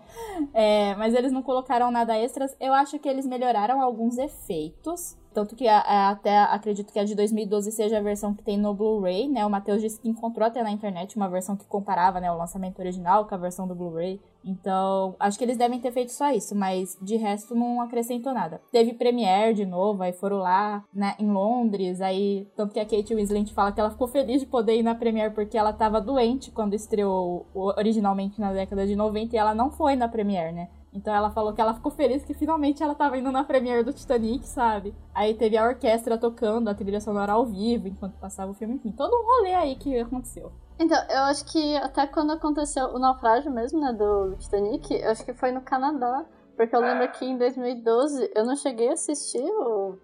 É, mas eles não colocaram nada extras. Eu acho que eles melhoraram alguns efeitos. Tanto que até acredito que a de 2012 seja a versão que tem no Blu-ray, né? O Matheus disse que encontrou até na internet uma versão que comparava, né, o lançamento original com a versão do Blu-ray. Então, acho que eles devem ter feito só isso, mas de resto não acrescentou nada. Teve Premiere de novo, aí foram lá né, em Londres, aí tanto que a Kate Winslet fala que ela ficou feliz de poder ir na Premiere porque ela tava doente quando estreou originalmente na década de 90 e ela não foi na Premiere, né? Então ela falou que ela ficou feliz que finalmente ela tava indo na premiere do Titanic, sabe? Aí teve a orquestra tocando a trilha sonora ao vivo enquanto passava o filme, enfim, todo um rolê aí que aconteceu. Então, eu acho que até quando aconteceu o naufrágio mesmo, né, do Titanic, eu acho que foi no Canadá, porque eu lembro que em 2012 eu não cheguei a assistir o,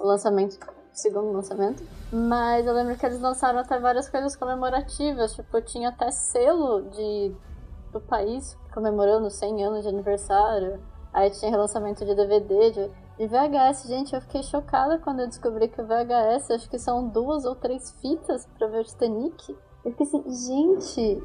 o lançamento, o segundo lançamento, mas eu lembro que eles lançaram até várias coisas comemorativas, tipo, tinha até selo de do país comemorando 100 anos de aniversário. Aí tinha relançamento de DVD, de, de VHS. Gente, eu fiquei chocada quando eu descobri que o VHS, acho que são duas ou três fitas pra ver o Titanic. Eu fiquei assim, gente,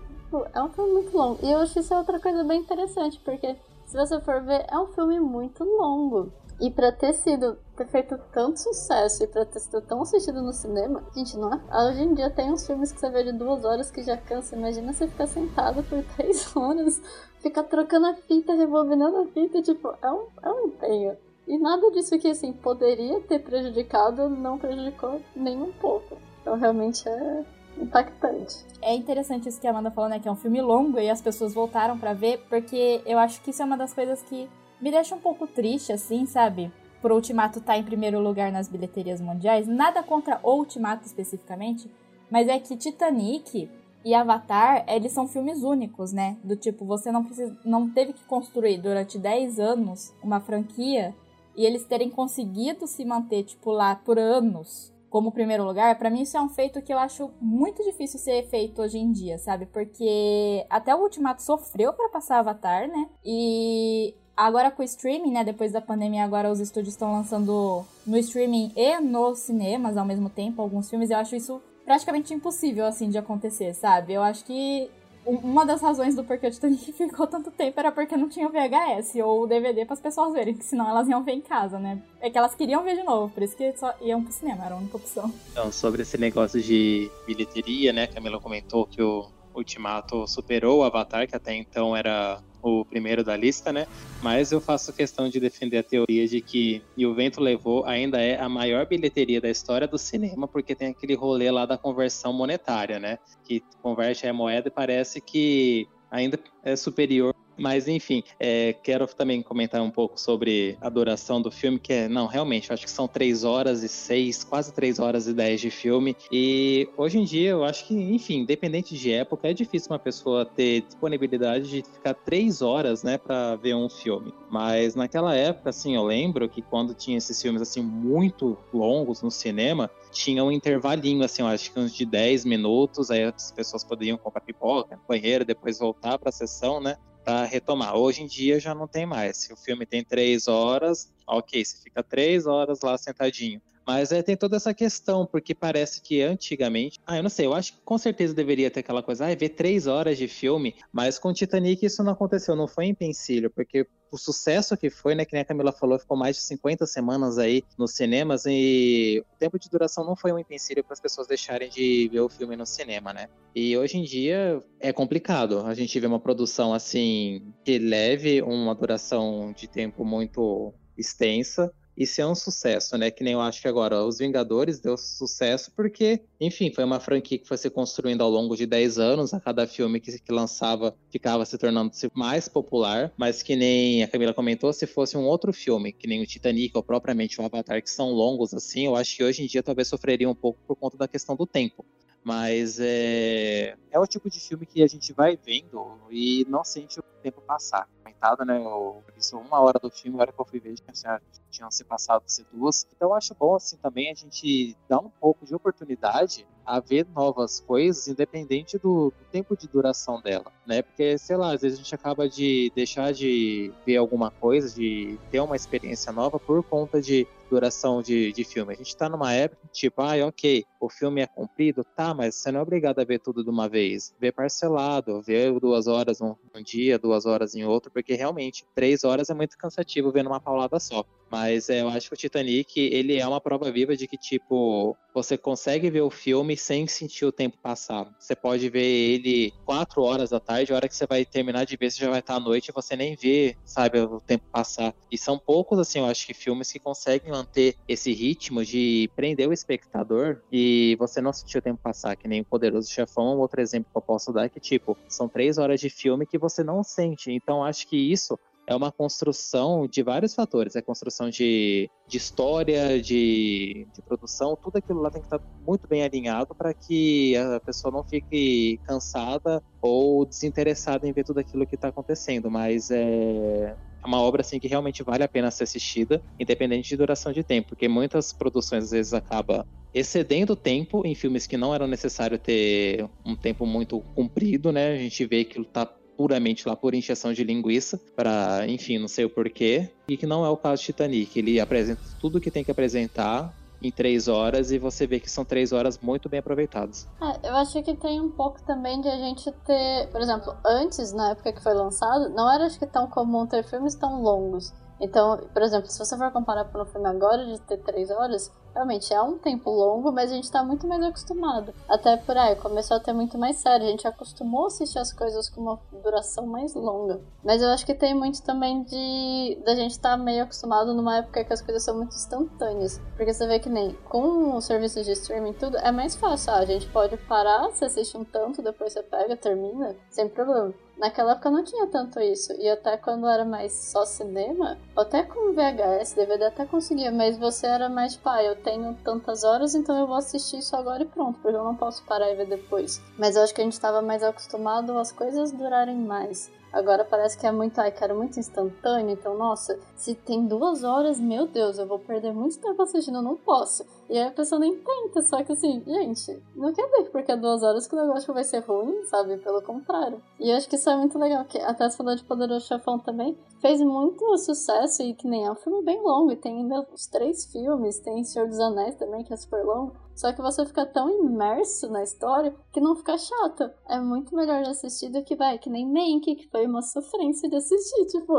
é um filme muito longo. E eu acho isso outra coisa bem interessante, porque se você for ver, é um filme muito longo. E pra ter sido, ter feito tanto sucesso e pra ter sido tão assistido no cinema, gente, não é. Hoje em dia tem uns filmes que você vê de duas horas que já cansa. Imagina você ficar sentado por três horas, ficar trocando a fita, rebobinando a fita, tipo, é um, é um empenho. E nada disso que, assim, poderia ter prejudicado, não prejudicou nem um pouco. Então realmente é impactante. É interessante isso que a Amanda falou, né? Que é um filme longo e as pessoas voltaram para ver, porque eu acho que isso é uma das coisas que me deixa um pouco triste, assim, sabe? Por Ultimato estar tá em primeiro lugar nas bilheterias mundiais. Nada contra Ultimato especificamente, mas é que Titanic e Avatar, eles são filmes únicos, né? Do tipo, você não precisa, não teve que construir durante 10 anos uma franquia e eles terem conseguido se manter, tipo, lá por anos como primeiro lugar, para mim isso é um feito que eu acho muito difícil ser feito hoje em dia, sabe? Porque até o Ultimato sofreu para passar Avatar, né? E Agora com o streaming, né? Depois da pandemia, agora os estúdios estão lançando no streaming e nos cinemas ao mesmo tempo alguns filmes. Eu acho isso praticamente impossível, assim, de acontecer, sabe? Eu acho que uma das razões do porquê o Titanic ficou tanto tempo era porque não tinha VHS ou DVD para as pessoas verem, que senão elas iam ver em casa, né? É que elas queriam ver de novo, por isso que só iam pro cinema, era a única opção. Então, sobre esse negócio de bilheteria, né? Camila comentou que o Ultimato superou o Avatar, que até então era o primeiro da lista, né? Mas eu faço questão de defender a teoria de que E o Vento Levou ainda é a maior bilheteria da história do cinema, porque tem aquele rolê lá da conversão monetária, né? Que converte a moeda e parece que ainda é superior mas enfim, é, quero também comentar um pouco sobre a duração do filme, que é, não, realmente, acho que são 3 horas e 6, quase 3 horas e 10 de filme. E hoje em dia, eu acho que, enfim, independente de época, é difícil uma pessoa ter disponibilidade de ficar 3 horas, né, para ver um filme. Mas naquela época, assim, eu lembro que quando tinha esses filmes, assim, muito longos no cinema, tinha um intervalinho, assim, eu acho que uns de 10 minutos, aí as pessoas poderiam comprar pipoca, banheiro, depois voltar para a sessão, né? Para retomar. Hoje em dia já não tem mais. Se o filme tem três horas, ok, você fica três horas lá sentadinho. Mas é, tem toda essa questão, porque parece que antigamente. Ah, eu não sei, eu acho que com certeza deveria ter aquela coisa, ah, ver três horas de filme, mas com Titanic isso não aconteceu, não foi empecilho, porque o sucesso que foi, né, que nem a Camila falou, ficou mais de 50 semanas aí nos cinemas e o tempo de duração não foi um empecilho para as pessoas deixarem de ver o filme no cinema, né? E hoje em dia é complicado a gente ver uma produção assim que leve uma duração de tempo muito extensa e ser um sucesso, né? Que nem eu acho que agora Os Vingadores deu sucesso porque, enfim, foi uma franquia que foi se construindo ao longo de 10 anos, a cada filme que, que lançava ficava se tornando -se mais popular, mas que nem a Camila comentou, se fosse um outro filme, que nem o Titanic ou propriamente o Avatar, que são longos assim, eu acho que hoje em dia talvez sofreria um pouco por conta da questão do tempo. Mas é, é o tipo de filme que a gente vai vendo e não sente o tempo passar. Comentado, né? Eu, isso uma hora do filme, a hora que eu fui ver, já tinham se passado ser duas. Então eu acho bom, assim, também a gente dar um pouco de oportunidade a ver novas coisas, independente do, do, tempo de duração dela, né? Porque, sei lá, às vezes a gente acaba de deixar de ver alguma coisa, de ter uma experiência nova por conta de duração de, de filme. A gente tá numa época, tipo, ah, ok, o filme é comprido, tá, mas você não é obrigado a ver tudo de uma vez. Ver parcelado, ver duas horas um, um dia, duas horas em outro, porque realmente três horas é muito cansativo vendo uma paulada só. Mas é, eu acho que o Titanic, ele é uma prova viva de que, tipo, você consegue ver o filme sem sentir o tempo passar. Você pode ver ele quatro horas da tarde, a hora que você vai terminar de ver, você já vai estar à noite e você nem vê, sabe, o tempo passar. E são poucos, assim, eu acho que filmes que conseguem manter esse ritmo de prender o espectador e você não sentir o tempo passar, que nem o Poderoso Chefão, outro exemplo que eu posso dar é que, tipo, são três horas de filme que você não sente. Então, acho que isso é uma construção de vários fatores. É construção de, de história, de, de produção, tudo aquilo lá tem que estar muito bem alinhado para que a pessoa não fique cansada ou desinteressada em ver tudo aquilo que está acontecendo. Mas é uma obra assim que realmente vale a pena ser assistida, independente de duração de tempo, porque muitas produções às vezes acaba excedendo o tempo em filmes que não eram necessário ter um tempo muito comprido, né? A gente vê que tá puramente lá por injeção de linguiça, para, enfim, não sei o porquê, e que não é o caso de Titanic. Ele apresenta tudo que tem que apresentar em três horas e você vê que são três horas muito bem aproveitadas. É, eu acho que tem um pouco também de a gente ter, por exemplo, antes, na época que foi lançado, não era acho que tão comum ter filmes tão longos. Então, por exemplo, se você for comparar com um filme agora de ter três horas, realmente é um tempo longo, mas a gente tá muito mais acostumado. Até por aí, começou a ter muito mais sério. A gente acostumou a assistir as coisas com uma duração mais longa. Mas eu acho que tem muito também de da gente estar tá meio acostumado numa época que as coisas são muito instantâneas. Porque você vê que nem com o serviço de streaming tudo, é mais fácil. Ah, a gente pode parar, você assiste um tanto, depois você pega, termina, sem problema. Naquela época não tinha tanto isso. E até quando era mais só cinema, até com VHS, DVD até conseguia, mas você era mais, tipo, ah, eu tenho tantas horas, então eu vou assistir isso agora e pronto, porque eu não posso parar e ver depois. Mas eu acho que a gente estava mais acostumado às coisas durarem mais. Agora parece que é muito, ai, quero muito instantâneo, então, nossa, se tem duas horas, meu Deus, eu vou perder muito tempo assistindo, eu não posso. E aí a pessoa nem tenta, só que assim, gente, não quer que porque é duas horas que o negócio vai ser ruim, sabe? Pelo contrário. E eu acho que isso é muito legal, que até você falou de Poderoso Chefão também, fez muito sucesso e que nem é um filme bem longo, e tem ainda os três filmes, tem Senhor dos Anéis também, que é super longo. Só que você fica tão imerso na história que não fica chato. É muito melhor assistir do que vai, que nem Mank, que foi uma sofrência de assistir, tipo.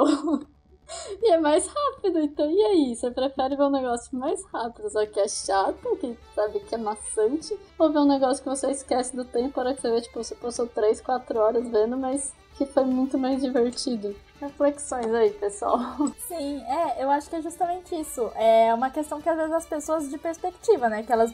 e é mais rápido, então e aí? Você prefere ver um negócio mais rápido, só que é chato, que sabe que é maçante, ou ver um negócio que você esquece do tempo, para que você vê, tipo, você passou 3, 4 horas vendo, mas que foi muito mais divertido. Reflexões aí, pessoal. Sim, é, eu acho que é justamente isso. É uma questão que às vezes as pessoas de perspectiva, né? Que elas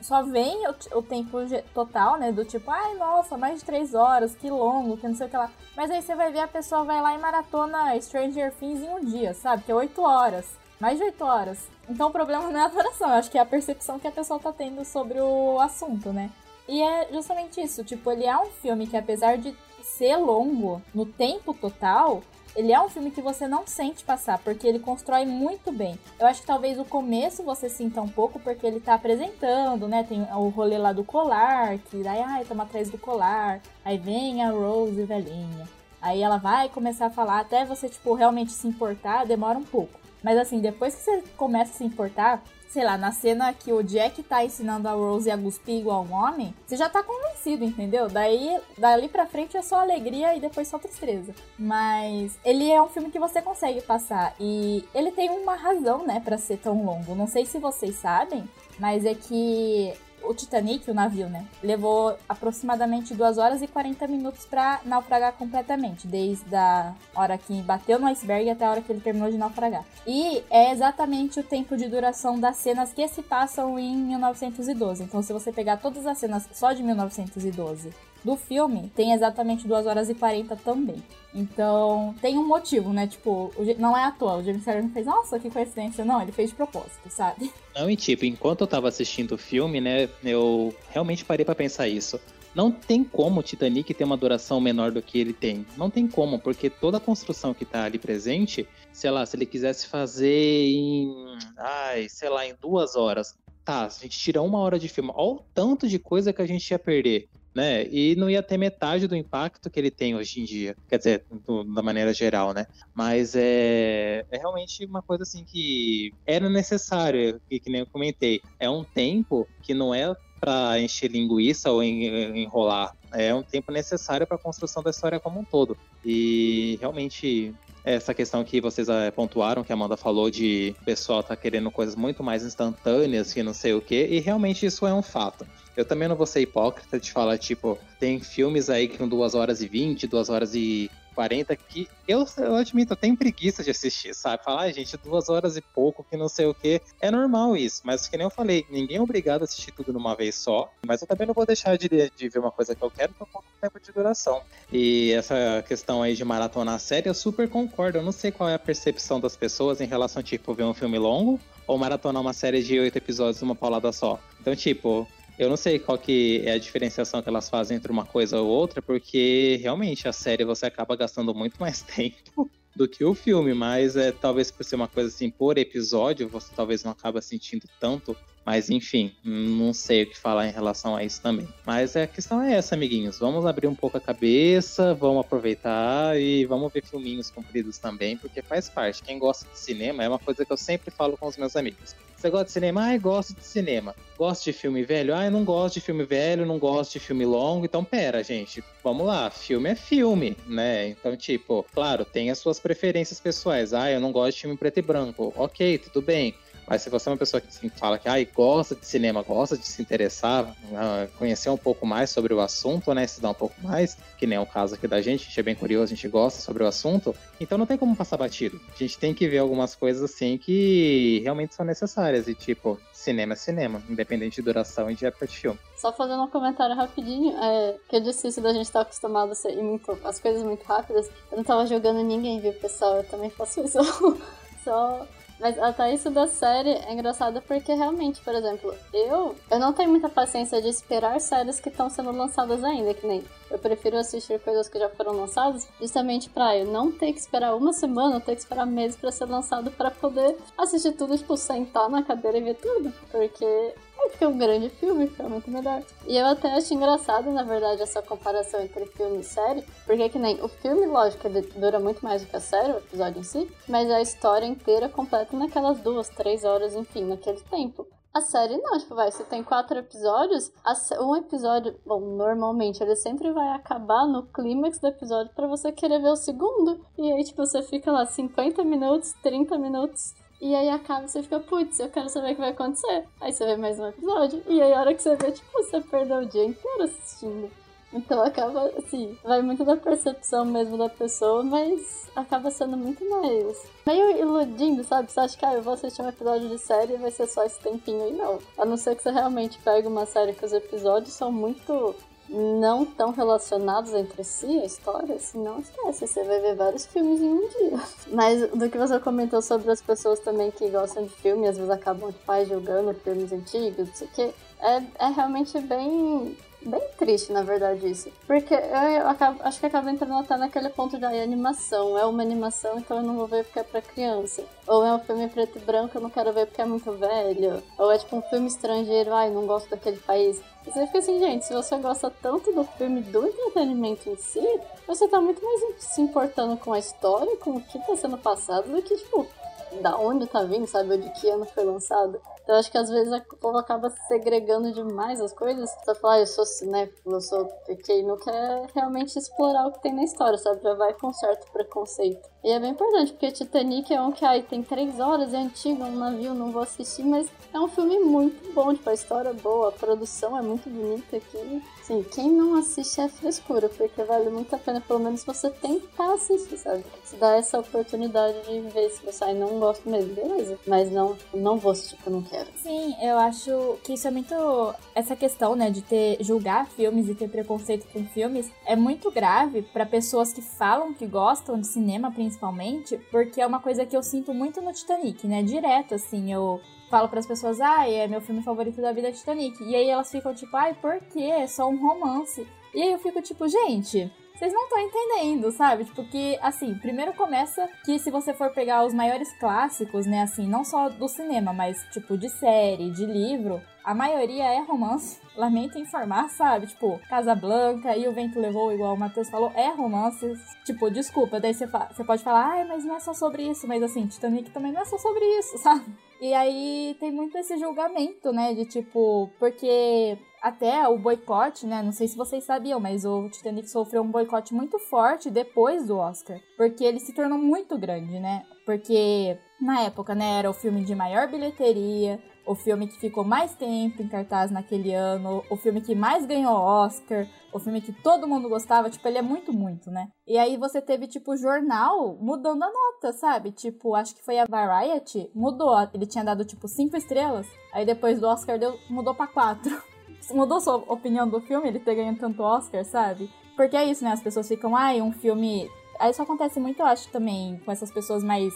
só veem o, o, tempo total, né? Do tipo, ai, nossa, mais de três horas, que longo, que não sei o que lá. Mas aí você vai ver a pessoa vai lá e maratona Stranger Things em um dia, sabe? Que é oito horas. Mais de oito horas. Então o problema não é a duração, acho que é a percepção que a pessoa tá tendo sobre o assunto, né? E é justamente isso, tipo, ele é um filme que apesar de ser longo no tempo total, ele é um filme que você não sente passar, porque ele constrói muito bem. Eu acho que talvez o começo você sinta um pouco, porque ele tá apresentando, né? Tem o rolê lá do colar, que daí, ai, toma atrás do colar. Aí vem a Rose velhinha. Aí ela vai começar a falar, até você, tipo, realmente se importar, demora um pouco. Mas assim, depois que você começa a se importar, sei lá, na cena que o Jack tá ensinando a Rose a cuspir igual um homem, você já tá convencido, entendeu? Daí, dali pra frente é só alegria e depois só tristeza. Mas ele é um filme que você consegue passar e ele tem uma razão, né, para ser tão longo. Não sei se vocês sabem, mas é que o Titanic, o navio, né? Levou aproximadamente 2 horas e 40 minutos para naufragar completamente, desde a hora que bateu no iceberg até a hora que ele terminou de naufragar. E é exatamente o tempo de duração das cenas que se passam em 1912. Então, se você pegar todas as cenas só de 1912 do filme tem exatamente 2 horas e 40 também. Então, tem um motivo, né? Tipo, não é à toa. O James Cameron fez, nossa, que coincidência. Não, ele fez de propósito, sabe? Não, e tipo, enquanto eu tava assistindo o filme, né, eu realmente parei para pensar isso. Não tem como o Titanic ter uma duração menor do que ele tem. Não tem como, porque toda a construção que tá ali presente, sei lá, se ele quisesse fazer em, ai, sei lá, em duas horas, tá, a gente tira uma hora de filme, olha o tanto de coisa que a gente ia perder né? E não ia ter metade do impacto que ele tem hoje em dia. Quer dizer, do, da maneira geral, né? Mas é, é realmente uma coisa assim que era necessário, que, que nem eu comentei. É um tempo que não é para encher linguiça ou enrolar. É um tempo necessário para a construção da história como um todo. E realmente essa questão que vocês é, pontuaram, que a Amanda falou de o pessoal tá querendo coisas muito mais instantâneas que não sei o que, e realmente isso é um fato. Eu também não vou ser hipócrita de falar, tipo, tem filmes aí que com 2 horas e 20, 2 horas e 40 que eu, eu admito, eu tenho preguiça de assistir, sabe? Falar, ah, gente, duas horas e pouco, que não sei o que. É normal isso, mas que nem eu falei, ninguém é obrigado a assistir tudo numa vez só. Mas eu também não vou deixar de, de ver uma coisa que eu quero por pouco tempo de duração. E essa questão aí de maratonar série, eu super concordo. Eu não sei qual é a percepção das pessoas em relação, tipo, ver um filme longo ou maratonar uma série de oito episódios numa paulada só. Então, tipo, eu não sei qual que é a diferenciação que elas fazem entre uma coisa ou outra, porque realmente a série você acaba gastando muito mais tempo do que o filme, mas é talvez por ser uma coisa assim por episódio, você talvez não acaba sentindo tanto mas enfim, não sei o que falar em relação a isso também. Mas a questão é essa, amiguinhos. Vamos abrir um pouco a cabeça, vamos aproveitar e vamos ver filminhos compridos também, porque faz parte. Quem gosta de cinema é uma coisa que eu sempre falo com os meus amigos. Você gosta de cinema? Ah, gosto de cinema. Gosto de filme velho? Ah, eu não gosto de filme velho, não gosto de filme longo. Então, pera, gente, vamos lá. Filme é filme, né? Então, tipo, claro, tem as suas preferências pessoais. Ah, eu não gosto de filme preto e branco. Ok, tudo bem. Mas se você é uma pessoa que assim, fala que ah, gosta de cinema, gosta de se interessar, uh, conhecer um pouco mais sobre o assunto, né? Estudar um pouco mais, que nem é o caso aqui da gente, a gente é bem curioso, a gente gosta sobre o assunto, então não tem como passar batido. A gente tem que ver algumas coisas assim que realmente são necessárias. E tipo, cinema é cinema, independente de duração e de época de filme. Só fazendo um comentário rapidinho, é, que eu disse isso da gente estar tá acostumado a ser muito, as coisas muito rápidas. Eu não tava jogando ninguém, viu, pessoal? Eu também faço isso. Só mas até isso da série é engraçado porque realmente, por exemplo, eu eu não tenho muita paciência de esperar séries que estão sendo lançadas ainda, que nem eu prefiro assistir coisas que já foram lançadas, justamente pra eu não ter que esperar uma semana, ter que esperar meses para ser lançado para poder assistir tudo, tipo, sentar na cadeira e ver tudo. Porque porque é um grande filme, fica muito melhor. E eu até acho engraçado, na verdade, essa comparação entre filme e série, porque que nem o filme, lógico, ele dura muito mais do que a série, o episódio em si, mas a história inteira completa naquelas duas, três horas, enfim, naquele tempo. A série não, tipo, vai, se tem quatro episódios, um episódio, bom, normalmente ele sempre vai acabar no clímax do episódio para você querer ver o segundo. E aí, tipo, você fica lá 50 minutos, 30 minutos. E aí acaba e você fica, putz, eu quero saber o que vai acontecer. Aí você vê mais um episódio. E aí a hora que você vê, tipo, você perdeu o dia inteiro assistindo. Então acaba, assim, vai muito da percepção mesmo da pessoa, mas acaba sendo muito mais. meio iludindo, sabe? Você acha que ah, eu vou assistir um episódio de série e vai ser só esse tempinho aí, não. A não ser que você realmente pegue uma série que os episódios são muito não tão relacionados entre si, a história, se não esquece, você vai ver vários filmes em um dia. Mas do que você comentou sobre as pessoas também que gostam de filme, às vezes acabam de pais jogando filmes antigos, não sei o que, é, é realmente bem bem triste, na verdade, isso. Porque eu, acabo, acho que acaba entrando até naquele ponto de ah, animação. É uma animação, então eu não vou ver porque é pra criança. Ou é um filme preto e branco, eu não quero ver porque é muito velho. Ou é tipo um filme estrangeiro, ai, não gosto daquele país. Você fica assim, gente, se você gosta tanto do filme, do entretenimento em si, você tá muito mais se importando com a história, com o que tá sendo passado, do que, tipo, da onde tá vindo, sabe? De que ano foi lançado. Então acho que às vezes o povo acaba segregando demais as coisas. Você fala, ah, eu sou cinéfilo, eu sou e não quer realmente explorar o que tem na história, sabe? Já vai com certo preconceito. E é bem importante, porque Titanic é um que aí tem três horas, é antigo, um navio, não vou assistir, mas é um filme muito bom, tipo, a história é boa, a produção é muito bonita aqui. Sim, quem não assiste é frescura, porque vale muito a pena, pelo menos você tentar assistir, sabe? Se dá essa oportunidade de ver se você aí não gosta mesmo, beleza. Mas não, não vou assistir porque eu não quero. Sim, eu acho que isso é muito. Essa questão, né, de ter julgar filmes e ter preconceito com filmes é muito grave para pessoas que falam que gostam de cinema, principalmente, porque é uma coisa que eu sinto muito no Titanic, né? Direto, assim, eu falo para as pessoas, ah, é meu filme favorito da vida é Titanic. E aí elas ficam tipo, ai, por quê? É só um romance. E aí eu fico tipo, gente, vocês não estão entendendo, sabe? Tipo, que, assim, primeiro começa que se você for pegar os maiores clássicos, né, assim, não só do cinema, mas, tipo, de série, de livro, a maioria é romance. Lamento informar, sabe? Tipo, Casa Blanca e O Vento Levou, igual o Matheus falou, é romance. Tipo, desculpa, daí você, você pode falar, ai, mas não é só sobre isso. Mas assim, Titanic também não é só sobre isso, sabe? E aí tem muito esse julgamento, né? De tipo, porque até o boicote, né? Não sei se vocês sabiam, mas o Titanic sofreu um boicote muito forte depois do Oscar. Porque ele se tornou muito grande, né? Porque na época, né, era o filme de maior bilheteria, o filme que ficou mais tempo em cartaz naquele ano, o filme que mais ganhou Oscar, o filme que todo mundo gostava, tipo, ele é muito, muito, né? E aí você teve, tipo, jornal mudando a nota, sabe? Tipo, acho que foi a Variety, mudou. Ele tinha dado, tipo, cinco estrelas, aí depois do Oscar deu, mudou pra quatro. mudou sua opinião do filme, ele ter ganhado tanto Oscar, sabe? Porque é isso, né? As pessoas ficam, ai, um filme. Aí isso acontece muito, eu acho, também com essas pessoas mais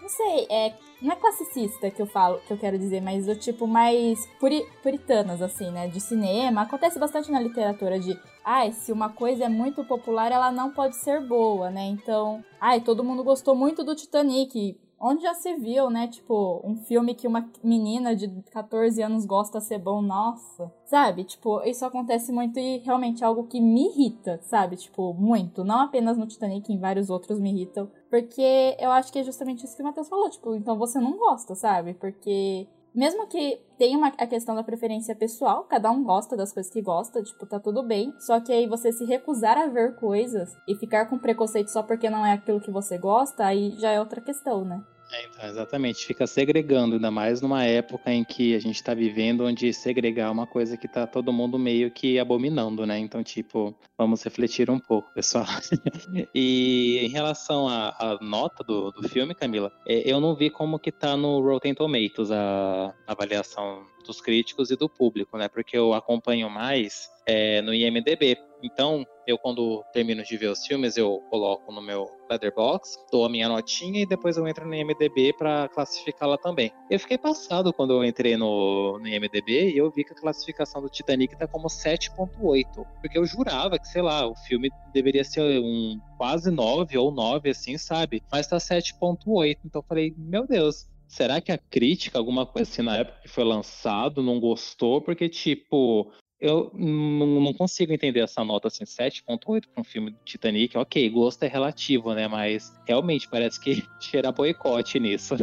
não sei, é, não é classicista que eu falo, que eu quero dizer, mas o tipo mais puri, puritanas, assim, né? De cinema. Acontece bastante na literatura de, ai, se uma coisa é muito popular, ela não pode ser boa, né? Então, ai, todo mundo gostou muito do Titanic. Onde já se viu, né? Tipo, um filme que uma menina de 14 anos gosta ser bom, nossa. Sabe? Tipo, isso acontece muito e realmente é algo que me irrita, sabe? Tipo, muito. Não apenas no Titanic, em vários outros me irritam. Porque eu acho que é justamente isso que o Matheus falou. Tipo, então você não gosta, sabe? Porque mesmo que tenha uma, a questão da preferência pessoal, cada um gosta das coisas que gosta, tipo, tá tudo bem. Só que aí você se recusar a ver coisas e ficar com preconceito só porque não é aquilo que você gosta, aí já é outra questão, né? É, então, exatamente, fica segregando, ainda mais numa época em que a gente está vivendo, onde segregar é uma coisa que tá todo mundo meio que abominando, né? Então, tipo, vamos refletir um pouco, pessoal. e em relação à, nota do, do filme, Camila, é, eu não vi como que tá no Rotten Tomatoes a, a avaliação dos críticos e do público, né? Porque eu acompanho mais é, no IMDB. Então, eu quando termino de ver os filmes, eu coloco no meu Letterbox, dou a minha notinha e depois eu entro no IMDB para classificá-la também. Eu fiquei passado quando eu entrei no, no IMDB e eu vi que a classificação do Titanic tá como 7.8, porque eu jurava que, sei lá, o filme deveria ser um quase 9 ou 9 assim, sabe? Mas tá 7.8, então eu falei, meu Deus, será que a crítica, alguma coisa assim na época que foi lançado, não gostou? Porque, tipo, eu não consigo entender essa nota assim, 7.8 para um filme do Titanic. Ok, gosto é relativo, né? Mas realmente parece que cheira boicote nisso.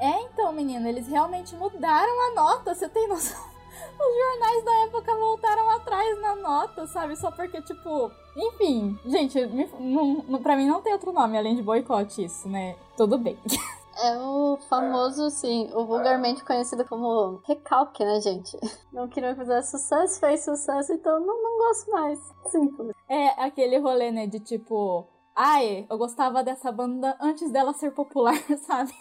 É, então, menino, eles realmente mudaram a nota, você tem noção? Os jornais da época voltaram atrás na nota, sabe? Só porque, tipo. Enfim, gente, me, não, pra mim não tem outro nome além de boicote isso, né? Tudo bem. É o famoso, assim, o vulgarmente conhecido como recalque, né, gente? Não queria fazer sucesso, fez sucesso, então não, não gosto mais. Simples. É aquele rolê, né, de tipo, ai, eu gostava dessa banda antes dela ser popular, sabe?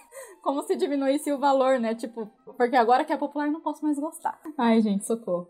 Como se diminuísse o valor, né? Tipo, porque agora que é popular não posso mais gostar. Ai, gente, socorro.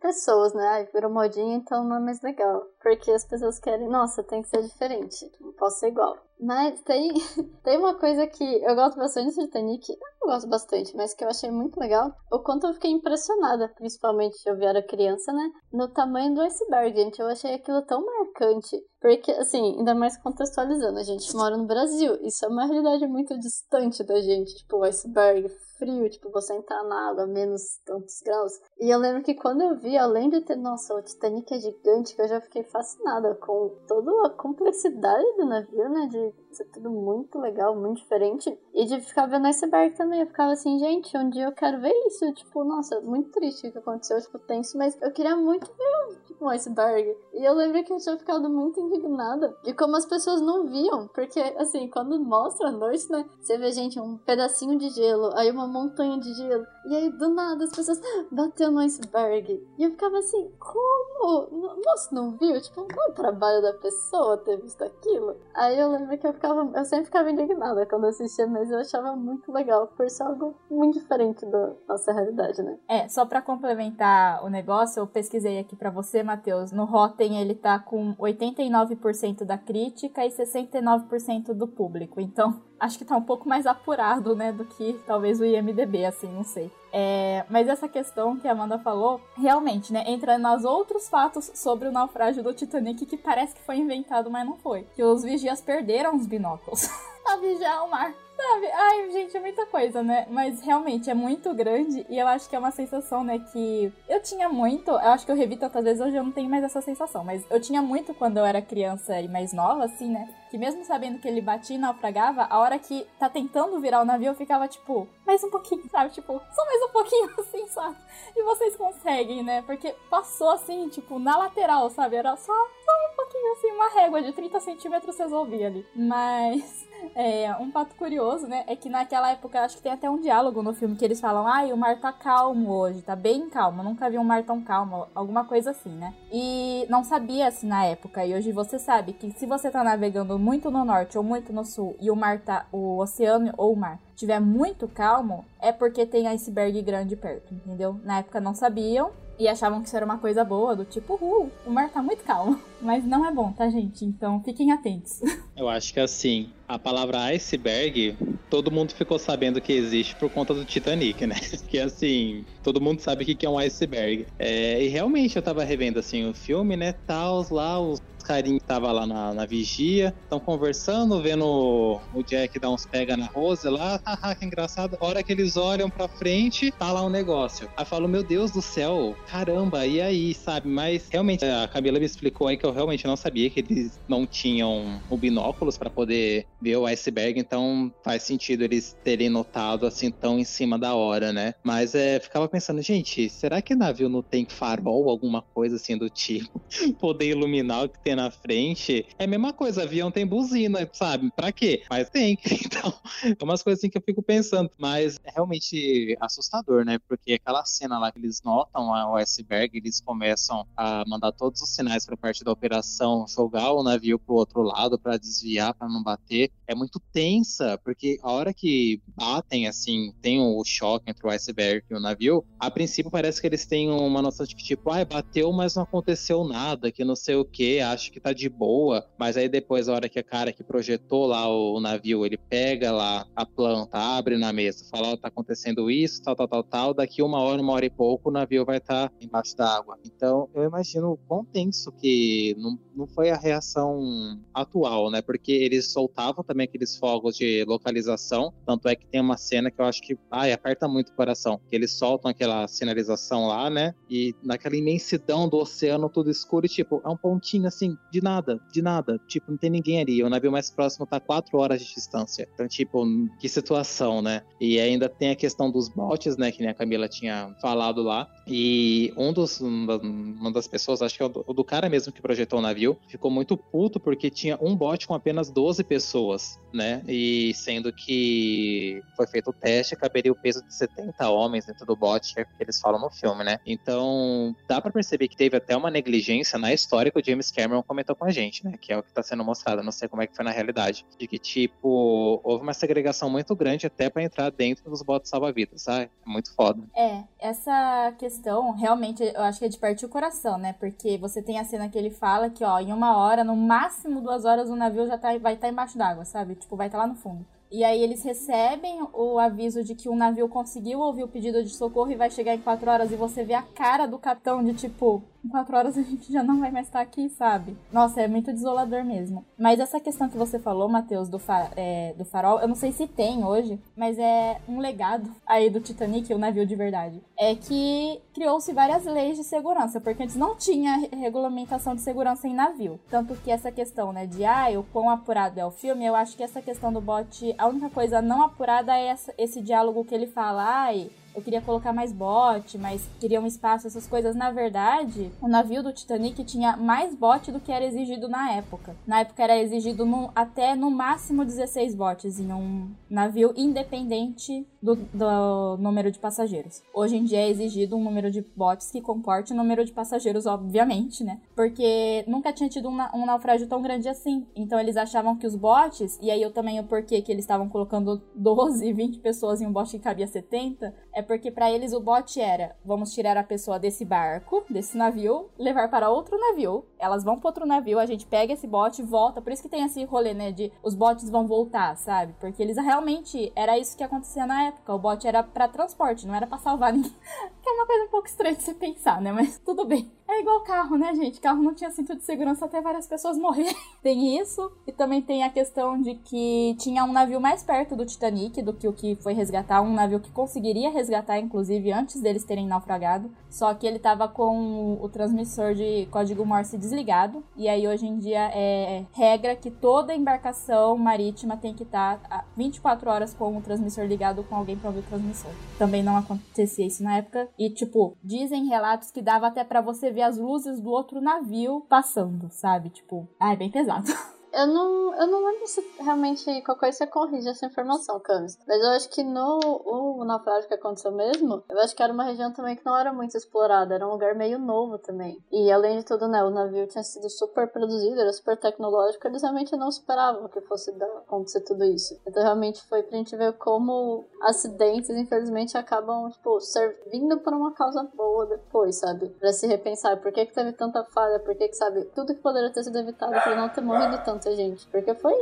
Pessoas, né? Ai, virou modinha, então não é mais legal. Porque as pessoas querem, nossa, tem que ser diferente. Não posso ser igual. Mas tem, tem uma coisa que eu gosto bastante do Titanic. Eu gosto bastante, mas que eu achei muito legal. O quanto eu fiquei impressionada, principalmente eu vi era criança, né? No tamanho do iceberg, gente. Eu achei aquilo tão marcante. Porque, assim, ainda mais contextualizando, a gente mora no Brasil. Isso é uma realidade muito distante da gente. Tipo, o iceberg, frio, tipo, você entrar na água menos tantos graus. E eu lembro que quando eu vi, além de ter, nossa, o Titanic é gigante, que eu já fiquei fascinada com toda a complexidade do navio, né? De ser tudo muito legal, muito diferente. E de ficar vendo iceberg também. Eu ficava assim, gente, um dia eu quero ver isso. Tipo, nossa, muito triste o que aconteceu, tipo, tenso, mas eu queria muito ver um iceberg. E eu lembro que eu tinha ficado muito indignada de como as pessoas não viam. Porque, assim, quando mostra à noite, né? Você vê, gente, um pedacinho de gelo, aí uma montanha de gelo. E aí, do nada, as pessoas bateu no iceberg. E eu ficava assim, como? Nossa, não viu? Tipo, qual é o trabalho da pessoa ter visto aquilo? Aí eu lembro que eu ficava, eu sempre ficava indignada quando assistia, mas eu achava muito legal, por ser algo muito diferente da nossa realidade, né? É, só para complementar o negócio, eu pesquisei aqui para você, Matheus. No Rotten ele tá com 89% da crítica e 69% do público. Então, acho que tá um pouco mais apurado, né, do que talvez o IMDB, assim, não sei. É, mas essa questão que a Amanda falou, realmente, né, entra nos outros fatos sobre o naufrágio do Titanic que parece que foi inventado, mas não foi. Que os vigias perderam os binóculos a vigiar o mar. Sabe? Ai, gente, é muita coisa, né? Mas realmente é muito grande e eu acho que é uma sensação, né? Que eu tinha muito, eu acho que eu revi tantas vezes, hoje eu não tenho mais essa sensação, mas eu tinha muito quando eu era criança e mais nova, assim, né? Que mesmo sabendo que ele batia e naufragava, a hora que tá tentando virar o navio, eu ficava tipo, mais um pouquinho, sabe? Tipo, só mais um pouquinho, assim, sabe? E vocês conseguem, né? Porque passou assim, tipo, na lateral, sabe? Era só, só um pouquinho, assim, uma régua de 30 centímetros resolvia ali. Mas. É, um fato curioso, né, é que naquela época, acho que tem até um diálogo no filme que eles falam, ai, o mar tá calmo hoje, tá bem calmo, nunca vi um mar tão calmo, alguma coisa assim, né? E não sabia assim na época, e hoje você sabe que se você tá navegando muito no norte ou muito no sul e o mar tá, o oceano ou o mar tiver muito calmo, é porque tem iceberg grande perto, entendeu? Na época não sabiam, e achavam que isso era uma coisa boa, do tipo, uh, o mar tá muito calmo. Mas não é bom, tá, gente? Então fiquem atentos. Eu acho que assim, a palavra iceberg, todo mundo ficou sabendo que existe por conta do Titanic, né? Que assim, todo mundo sabe o que é um iceberg. É, e realmente eu tava revendo assim o filme, né? Tals lá, os carinha tava lá na, na vigia, estão conversando, vendo o, o, Jack dar uns pega na Rose lá, haha, que engraçado. A hora que eles olham pra frente, tá lá um negócio. Aí falo, meu Deus do céu, caramba, e aí, sabe? Mas realmente, a Camila me explicou aí que eu realmente não sabia que eles não tinham o binóculos para poder ver o iceberg, então faz sentido eles terem notado assim tão em cima da hora, né? Mas é, ficava pensando, gente, será que navio não tem farol, alguma coisa assim do tipo, poder iluminar o que tem na frente? É a mesma coisa, avião tem buzina, sabe? Pra quê? Mas tem. Então, é umas coisas assim que eu fico pensando. Mas é realmente assustador, né? Porque aquela cena lá que eles notam o iceberg, eles começam a mandar todos os sinais para parte da operação, jogar o navio pro outro lado para desviar, para não bater. É muito tensa, porque a hora que batem, assim, tem o choque entre o iceberg e o navio, a princípio parece que eles têm uma noção de que, tipo, ah, bateu, mas não aconteceu nada, que não sei o que, acho que tá de boa. Mas aí depois, a hora que a cara que projetou lá o navio, ele pega lá a planta, abre na mesa, fala, ó, oh, tá acontecendo isso, tal, tal, tal, tal, daqui uma hora, uma hora e pouco, o navio vai estar tá embaixo d'água. Então, eu imagino o quão tenso que não, não foi a reação atual, né? Porque eles soltavam também aqueles fogos de localização, tanto é que tem uma cena que eu acho que, ai, aperta muito o coração, que eles soltam aquela sinalização lá, né? E naquela imensidão do oceano tudo escuro, e tipo, é um pontinho assim assim, de nada, de nada. Tipo, não tem ninguém ali. O navio mais próximo tá quatro horas de distância. Então, tipo, que situação, né? E ainda tem a questão dos botes, né? Que a Camila tinha falado lá. E um dos, uma das pessoas, acho que é o do, cara mesmo que projetou o navio, ficou muito puto porque tinha um bote com apenas 12 pessoas, né? E sendo que foi feito o teste, caberia o peso de 70 homens dentro do bote, é que eles falam no filme, né? Então, dá para perceber que teve até uma negligência na história que o James Cameron comentou com a gente, né? Que é o que tá sendo mostrado, não sei como é que foi na realidade. De que, tipo, houve uma segregação muito grande até para entrar dentro dos botes salva-vidas, sabe? É muito foda. É, essa questão realmente eu acho que é de partir o coração, né? Porque você tem a cena que ele fala que, ó, em uma hora, no máximo duas horas, o navio já tá, vai estar tá embaixo d'água, sabe? Tipo, vai estar tá lá no fundo. E aí eles recebem o aviso de que um navio conseguiu ouvir o pedido de socorro e vai chegar em quatro horas e você vê a cara do capitão de tipo, em quatro horas a gente já não vai mais estar aqui, sabe? Nossa, é muito desolador mesmo. Mas essa questão que você falou, Matheus, do, fa é, do farol, eu não sei se tem hoje, mas é um legado aí do Titanic, o navio de verdade. É que criou-se várias leis de segurança, porque antes não tinha regulamentação de segurança em navio. Tanto que essa questão, né, de ah, o quão apurado é o filme, eu acho que essa questão do bote, a única coisa não apurada é essa, esse diálogo que ele fala, ai eu queria colocar mais bote, mas queria um espaço, essas coisas. Na verdade, o navio do Titanic tinha mais bote do que era exigido na época. Na época era exigido no, até no máximo 16 botes em um navio independente do, do, número de passageiros. Hoje em dia é exigido um número de botes que comporte o número de passageiros, obviamente, né? Porque nunca tinha tido um, um naufrágio tão grande assim. Então eles achavam que os botes, e aí eu também o porquê que eles estavam colocando 12, 20 pessoas em um bote que cabia 70, é porque para eles o bote era: vamos tirar a pessoa desse barco, desse navio, levar para outro navio. Elas vão para outro navio, a gente pega esse bote, volta. Por isso que tem esse rolê, né? De os botes vão voltar, sabe? Porque eles realmente era isso que acontecia na época. O bote era para transporte, não era para salvar ninguém. que é uma coisa um pouco estranha de você pensar, né? Mas tudo bem. É igual carro, né, gente? Carro não tinha cinto de segurança até várias pessoas morrerem. tem isso. E também tem a questão de que tinha um navio mais perto do Titanic do que o que foi resgatar. Um navio que conseguiria resgatar, inclusive, antes deles terem naufragado. Só que ele tava com o transmissor de código Morse desligado. E aí, hoje em dia, é regra que toda embarcação marítima tem que estar tá 24 horas com o transmissor ligado com alguém pra ouvir o transmissor. Também não acontecia isso na época. E, tipo, dizem relatos que dava até para você ver ver as luzes do outro navio passando, sabe? Tipo, ah, é bem pesado. Eu não, eu não lembro se realmente qualquer coisa corrige essa informação, Camis. Mas eu acho que no o naufrágio que aconteceu mesmo, eu acho que era uma região também que não era muito explorada, era um lugar meio novo também. E além de tudo, né, o navio tinha sido super produzido, era super tecnológico, eles realmente não esperavam que fosse dar, acontecer tudo isso. Então realmente foi pra gente ver como acidentes, infelizmente, acabam, tipo, servindo para uma causa boa depois, sabe? Pra se repensar por que que teve tanta falha, por que que, sabe, tudo que poderia ter sido evitado pra não ter morrido tanto gente. Porque foi,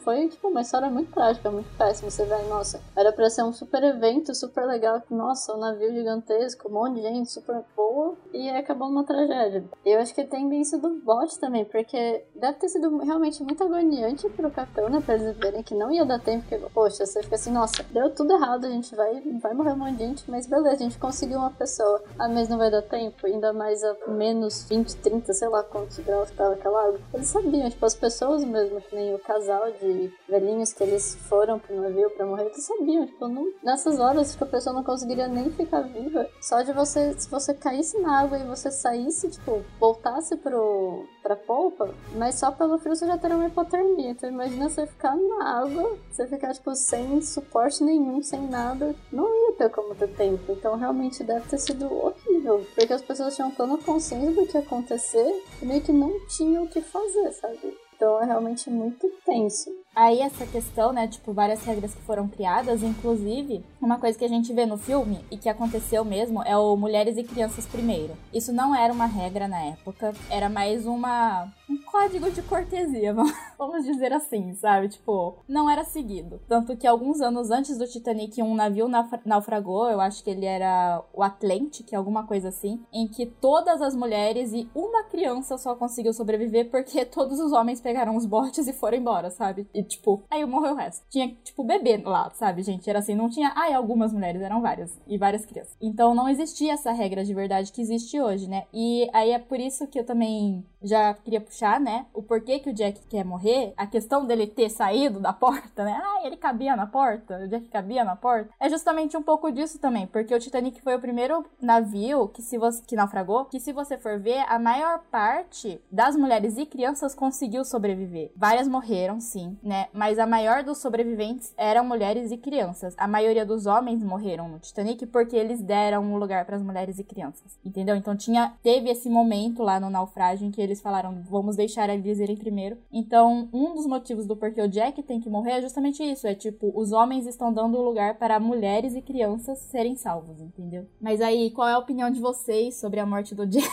foi tipo, uma história muito trágica, muito péssima. Você vê, nossa, era pra ser um super evento, super legal. Nossa, um navio gigantesco, um monte de gente super boa. E acabou numa tragédia. Eu acho que tem bem do bot também, porque deve ter sido realmente muito agoniante pro capitão, né? Pra eles verem que não ia dar tempo. Porque, poxa, você fica assim, nossa, deu tudo errado, a gente vai, vai morrer um monte de gente, mas beleza, a gente conseguiu uma pessoa. Ah, mas não vai dar tempo, ainda mais a menos 20, 30, sei lá quantos graus tava aquela água. Eles sabiam, tipo, as pessoas pessoas mesmo, que nem o casal de velhinhos que eles foram pro navio pra morrer, eles sabiam, tipo, não, nessas horas que a pessoa não conseguiria nem ficar viva. Só de você, se você caísse na água e você saísse, tipo, voltasse pro, pra polpa, mas só pelo frio você já teria uma hipotermia. Então imagina você ficar na água, você ficar, tipo, sem suporte nenhum, sem nada, não ia ter como ter tempo. Então realmente deve ter sido horrível, porque as pessoas tinham plena consciência do que ia acontecer e meio que não tinham o que fazer, sabe? Então é realmente muito tenso. Aí essa questão, né, tipo, várias regras que foram criadas, inclusive, uma coisa que a gente vê no filme e que aconteceu mesmo é o mulheres e crianças primeiro. Isso não era uma regra na época, era mais uma um código de cortesia, vamos dizer assim, sabe? Tipo, não era seguido. Tanto que alguns anos antes do Titanic, um navio naufragou, eu acho que ele era o Atlantic, alguma coisa assim, em que todas as mulheres e uma criança só conseguiu sobreviver porque todos os homens pegaram os botes e foram embora, sabe? E tipo, aí morreu o resto. Tinha, tipo, bebê lá, sabe, gente? Era assim, não tinha, ai, algumas mulheres, eram várias. E várias crianças. Então não existia essa regra de verdade que existe hoje, né? E aí é por isso que eu também já queria puxar, né? O porquê que o Jack quer morrer, a questão dele ter saído da porta, né? Ah, ele cabia na porta, o Jack cabia na porta. É justamente um pouco disso também, porque o Titanic foi o primeiro navio que se você que naufragou, que se você for ver, a maior parte das mulheres e crianças conseguiu sobreviver. Várias morreram, sim, né? Mas a maior dos sobreviventes eram mulheres e crianças. A maioria dos homens morreram no Titanic porque eles deram um lugar para as mulheres e crianças. Entendeu? Então tinha teve esse momento lá no naufrágio em que eles falaram, vamos deixar eles irem primeiro. Então, um dos motivos do porquê o Jack tem que morrer é justamente isso, é tipo, os homens estão dando lugar para mulheres e crianças serem salvos, entendeu? Mas aí, qual é a opinião de vocês sobre a morte do Jack?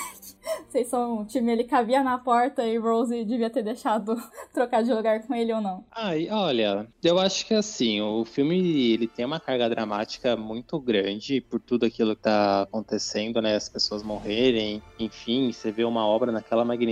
Vocês são um time, ele cabia na porta e Rose devia ter deixado trocar de lugar com ele ou não? Ai, olha, eu acho que assim, o filme ele tem uma carga dramática muito grande por tudo aquilo que tá acontecendo, né? As pessoas morrerem, enfim, você vê uma obra naquela magnitude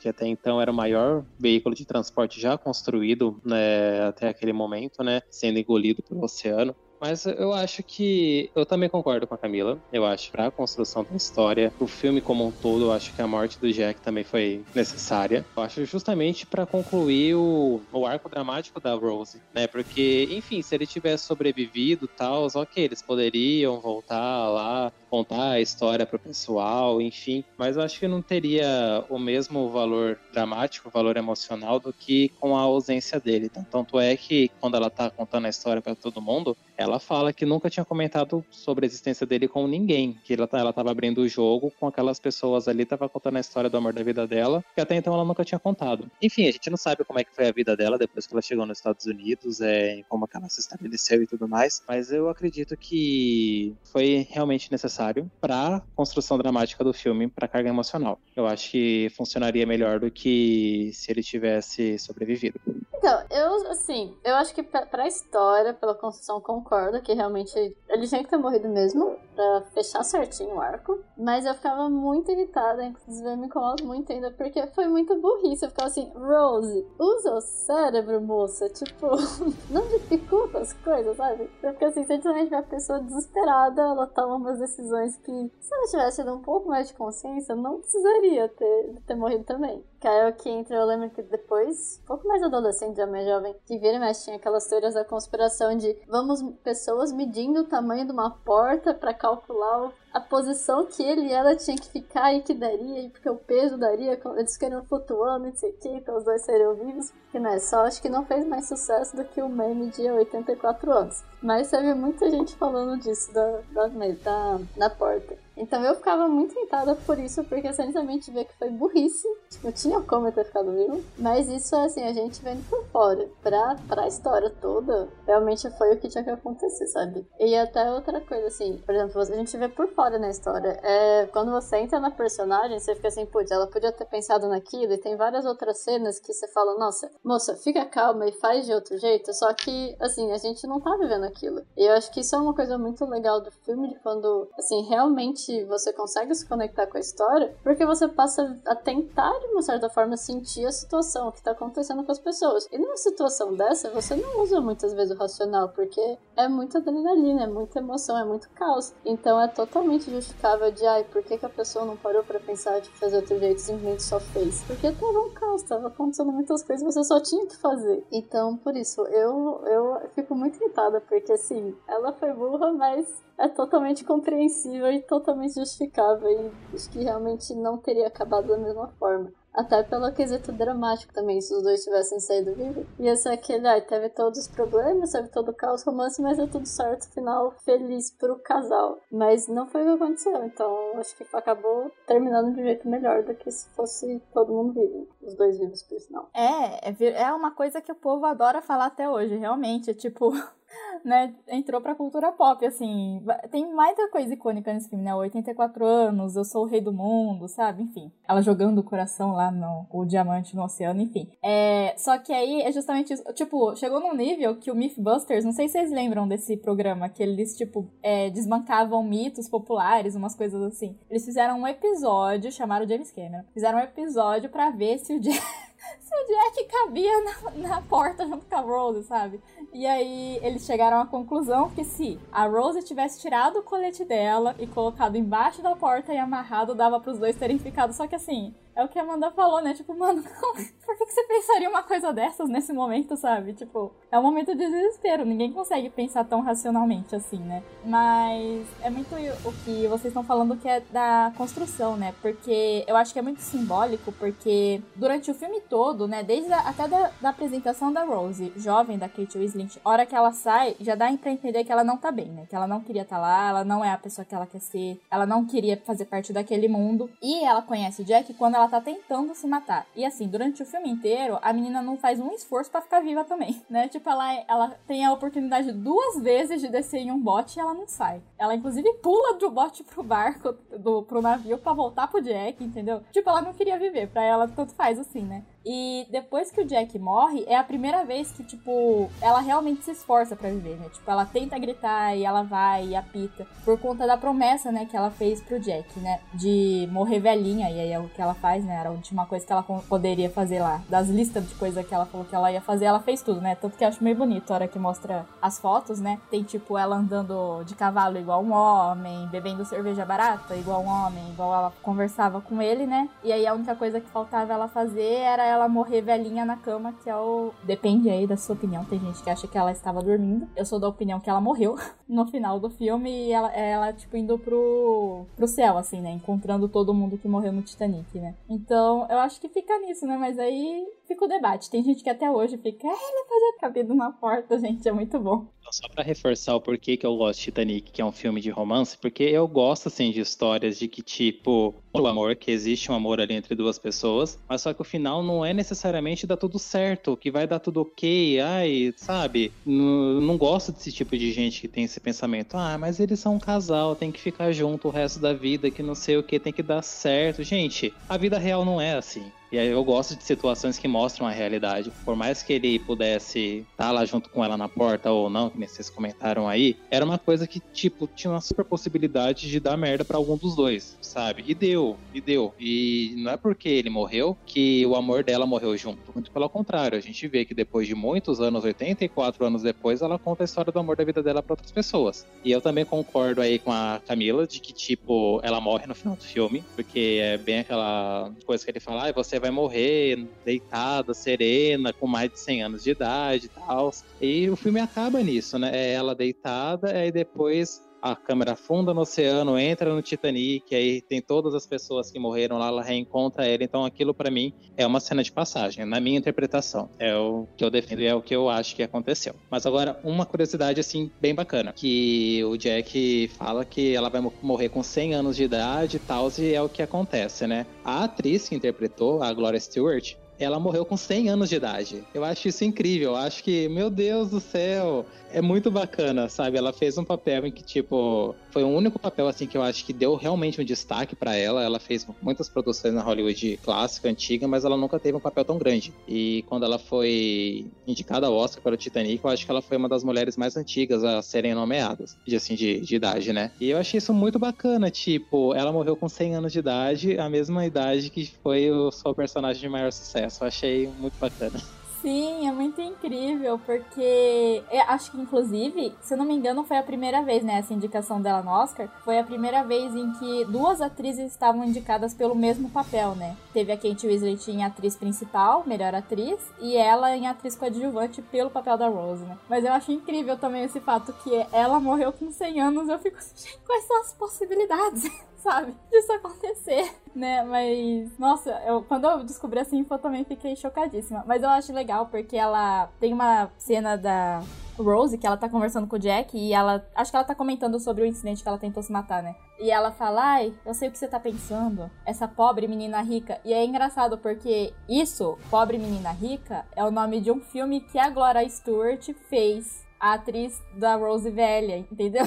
que até então era o maior veículo de transporte já construído né, até aquele momento, né? Sendo engolido pelo oceano. Mas eu acho que. Eu também concordo com a Camila. Eu acho para a construção da história, o filme como um todo, eu acho que a morte do Jack também foi necessária. Eu acho justamente para concluir o, o arco dramático da Rose, né? Porque, enfim, se ele tivesse sobrevivido tal, ok, eles poderiam voltar lá, contar a história pro pessoal, enfim. Mas eu acho que não teria o mesmo valor dramático, valor emocional do que com a ausência dele. Tanto é que quando ela tá contando a história para todo mundo, ela fala que nunca tinha comentado sobre a existência dele com ninguém, que ela, ela tava abrindo o jogo com aquelas pessoas ali, tava contando a história do amor da vida dela, que até então ela nunca tinha contado. Enfim, a gente não sabe como é que foi a vida dela depois que ela chegou nos Estados Unidos, é, como ela se estabeleceu e tudo mais, mas eu acredito que foi realmente necessário para construção dramática do filme, para carga emocional. Eu acho que funcionaria melhor do que se ele tivesse sobrevivido. Então, eu, assim, eu acho que pra, pra história, pela construção, concordo que realmente ele tinha que ter morrido mesmo, pra fechar certinho o arco. Mas eu ficava muito irritada, inclusive me incomoda muito ainda, porque foi muito burrice. Eu ficava assim, Rose, usa o cérebro, moça. Tipo, não dificulta as coisas, sabe? Porque assim, se a gente vê a pessoa desesperada, ela toma umas decisões que, se ela tivesse tido um pouco mais de consciência, não precisaria ter, ter morrido também. Que aí é o que entra, eu lembro que depois, um pouco mais adolescente, já mais jovem, que vira e mexe, tinha aquelas teorias da conspiração de vamos pessoas medindo o tamanho de uma porta para calcular a posição que ele e ela tinha que ficar e que daria, e porque o peso daria, eles queriam flutuando, não sei o que, então os dois seriam vivos. Que não é só, acho que não fez mais sucesso do que o meme de 84 anos. Mas teve muita gente falando disso da, da, da, da porta. Então eu ficava muito irritada por isso, porque a gente vê que foi burrice. Tipo, tinha como eu ter ficado vivo. Mas isso, assim, a gente vendo por fora. Pra, pra história toda, realmente foi o que tinha que acontecer, sabe? E até outra coisa, assim, por exemplo, a gente vê por fora na história. É, quando você entra na personagem, você fica assim, putz, ela podia ter pensado naquilo. E tem várias outras cenas que você fala, nossa, moça, fica calma e faz de outro jeito. Só que, assim, a gente não tá vivendo aquilo. E eu acho que isso é uma coisa muito legal do filme, de quando, assim, realmente você consegue se conectar com a história, porque você passa a tentar, de uma certa forma, sentir a situação, o que tá acontecendo com as pessoas. E numa situação dessa, você não usa muitas vezes o racional, porque é muita adrenalina, é muita emoção, é muito caos. Então é totalmente justificável de, ai, por que, que a pessoa não parou para pensar de fazer outro jeito, simplesmente só fez? Porque tava um caos, tava acontecendo muitas coisas, você só tinha que fazer. Então, por isso, eu, eu fico muito irritada, porque assim, ela foi burra, mas é totalmente compreensível e totalmente justificável. E acho que realmente não teria acabado da mesma forma. Até pelo quesito dramático também, se os dois tivessem saído vivos. Ia ser aquele, ai, teve todos os problemas, teve todo o caos romance, mas deu tudo certo, final feliz pro casal. Mas não foi o que aconteceu, então acho que acabou terminando de um jeito melhor do que se fosse todo mundo vivo. Os dois vivos, por sinal. É, é, é uma coisa que o povo adora falar até hoje, realmente. É tipo, né, entrou pra cultura pop, assim. Tem mais coisa icônica nesse filme, né? 84 anos, eu sou o rei do mundo, sabe? Enfim. Ela jogando o coração lá no o diamante no oceano, enfim. É, só que aí é justamente isso. Tipo, chegou num nível que o Mythbusters, não sei se vocês lembram desse programa, que eles, tipo, é, desbancavam mitos populares, umas coisas assim. Eles fizeram um episódio, chamaram James Cameron, fizeram um episódio para ver se o Jack se o Jack cabia na, na, porta junto com a Rose, sabe? E aí eles chegaram à conclusão que se a Rose tivesse tirado o colete dela e colocado embaixo da porta e amarrado, dava para os dois terem ficado. Só que assim, é o que a Amanda falou, né? Tipo, mano, por que, você pensaria uma coisa dessas nesse momento, sabe? Tipo, é um momento de desespero. Ninguém consegue pensar tão racionalmente assim, né? Mas é muito o que vocês estão falando que é da construção, né? Porque eu acho que é muito simbólico, porque durante o filme todo, né? Desde a, até da, da, apresentação da Rose, jovem da Kate Winslet, hora que ela sai, já dá pra entender que ela não tá bem, né? Que ela não queria estar tá lá, ela não é a pessoa que ela quer ser, ela não queria fazer parte daquele mundo. E ela conhece Jack quando ela tá tentando se matar. E assim, durante o filme inteiro, a menina não faz um esforço para ficar viva também, né? Tipo, ela, ela tem a oportunidade duas vezes de descer em um bote e ela não sai. Ela, inclusive, pula do bote pro barco, do, pro navio, para voltar pro Jack, entendeu? Tipo, ela não queria viver, pra ela tanto faz assim, né? E depois que o Jack morre, é a primeira vez que, tipo, ela realmente se esforça para viver, né? Tipo, ela tenta gritar e ela vai e apita. Por conta da promessa, né, que ela fez pro Jack, né? De morrer velhinha. E aí é o que ela faz, né? Era a última coisa que ela poderia fazer lá. Das listas de coisas que ela falou que ela ia fazer, ela fez tudo, né? Tanto que eu acho meio bonito a hora que mostra as fotos, né? Tem, tipo, ela andando de cavalo igual um homem, bebendo cerveja barata igual um homem, igual ela conversava com ele, né? E aí a única coisa que faltava ela fazer era ela morrer velhinha na cama, que é o. Depende aí da sua opinião. Tem gente que acha que ela estava dormindo. Eu sou da opinião que ela morreu no final do filme e ela, ela tipo, indo pro, pro céu, assim, né? Encontrando todo mundo que morreu no Titanic, né? Então, eu acho que fica nisso, né? Mas aí fica o debate. Tem gente que até hoje fica, ah, ele ter cabido na porta, gente, é muito bom. Só para reforçar o porquê que eu gosto de Titanic, que é um filme de romance, porque eu gosto, assim, de histórias de que, tipo, o amor, que existe um amor ali entre duas pessoas, mas só que o final não é necessariamente dar tudo certo, que vai dar tudo ok, ai, sabe? Não, não gosto desse tipo de gente que tem esse pensamento, ah, mas eles são um casal, tem que ficar junto o resto da vida, que não sei o que, tem que dar certo. Gente, a vida real não é assim. E aí eu gosto de situações que mostram a realidade. Por mais que ele pudesse estar tá lá junto com ela na porta ou não, que vocês comentaram aí, era uma coisa que, tipo, tinha uma super possibilidade de dar merda para algum dos dois, sabe? E deu, e deu. E não é porque ele morreu que o amor dela morreu junto. Muito pelo contrário, a gente vê que depois de muitos anos, 84 anos depois, ela conta a história do amor da vida dela para outras pessoas. E eu também concordo aí com a Camila de que, tipo, ela morre no final do filme, porque é bem aquela coisa que ele fala, ah, você vai morrer deitada, serena, com mais de 100 anos de idade e tal. E o filme acaba nisso, né? É ela deitada, aí depois a câmera afunda no oceano, entra no Titanic, aí tem todas as pessoas que morreram lá, ela reencontra ele. Então aquilo para mim é uma cena de passagem, na minha interpretação. É o que eu defendo e é o que eu acho que aconteceu. Mas agora, uma curiosidade assim bem bacana, que o Jack fala que ela vai morrer com 100 anos de idade e tal, e é o que acontece, né? A atriz que interpretou, a Gloria Stewart, ela morreu com 100 anos de idade. Eu acho isso incrível. Eu acho que, meu Deus do céu, é muito bacana, sabe? Ela fez um papel em que, tipo, foi o único papel, assim, que eu acho que deu realmente um destaque para ela. Ela fez muitas produções na Hollywood clássica, antiga, mas ela nunca teve um papel tão grande. E quando ela foi indicada ao Oscar para o Titanic, eu acho que ela foi uma das mulheres mais antigas a serem nomeadas, assim, de, de idade, né? E eu achei isso muito bacana, tipo, ela morreu com 100 anos de idade, a mesma idade que foi o seu personagem de maior sucesso. Eu achei muito bacana. Sim, é muito incrível, porque eu acho que, inclusive, se eu não me engano, foi a primeira vez, né? Essa indicação dela no Oscar. Foi a primeira vez em que duas atrizes estavam indicadas pelo mesmo papel, né? Teve a Kate Winslet em atriz principal, melhor atriz, e ela em atriz coadjuvante pelo papel da Rose, né? Mas eu acho incrível também esse fato que ela morreu com 100 anos. Eu fico assim, quais são as possibilidades? Sabe? Disso acontecer, né? Mas, nossa, eu, quando eu descobri essa info, eu também fiquei chocadíssima. Mas eu acho legal porque ela tem uma cena da Rose que ela tá conversando com o Jack e ela. Acho que ela tá comentando sobre o incidente que ela tentou se matar, né? E ela fala: Ai, eu sei o que você tá pensando. Essa pobre menina rica. E é engraçado porque isso, Pobre Menina Rica, é o nome de um filme que a Gloria Stewart fez. A atriz da Rose velha, entendeu?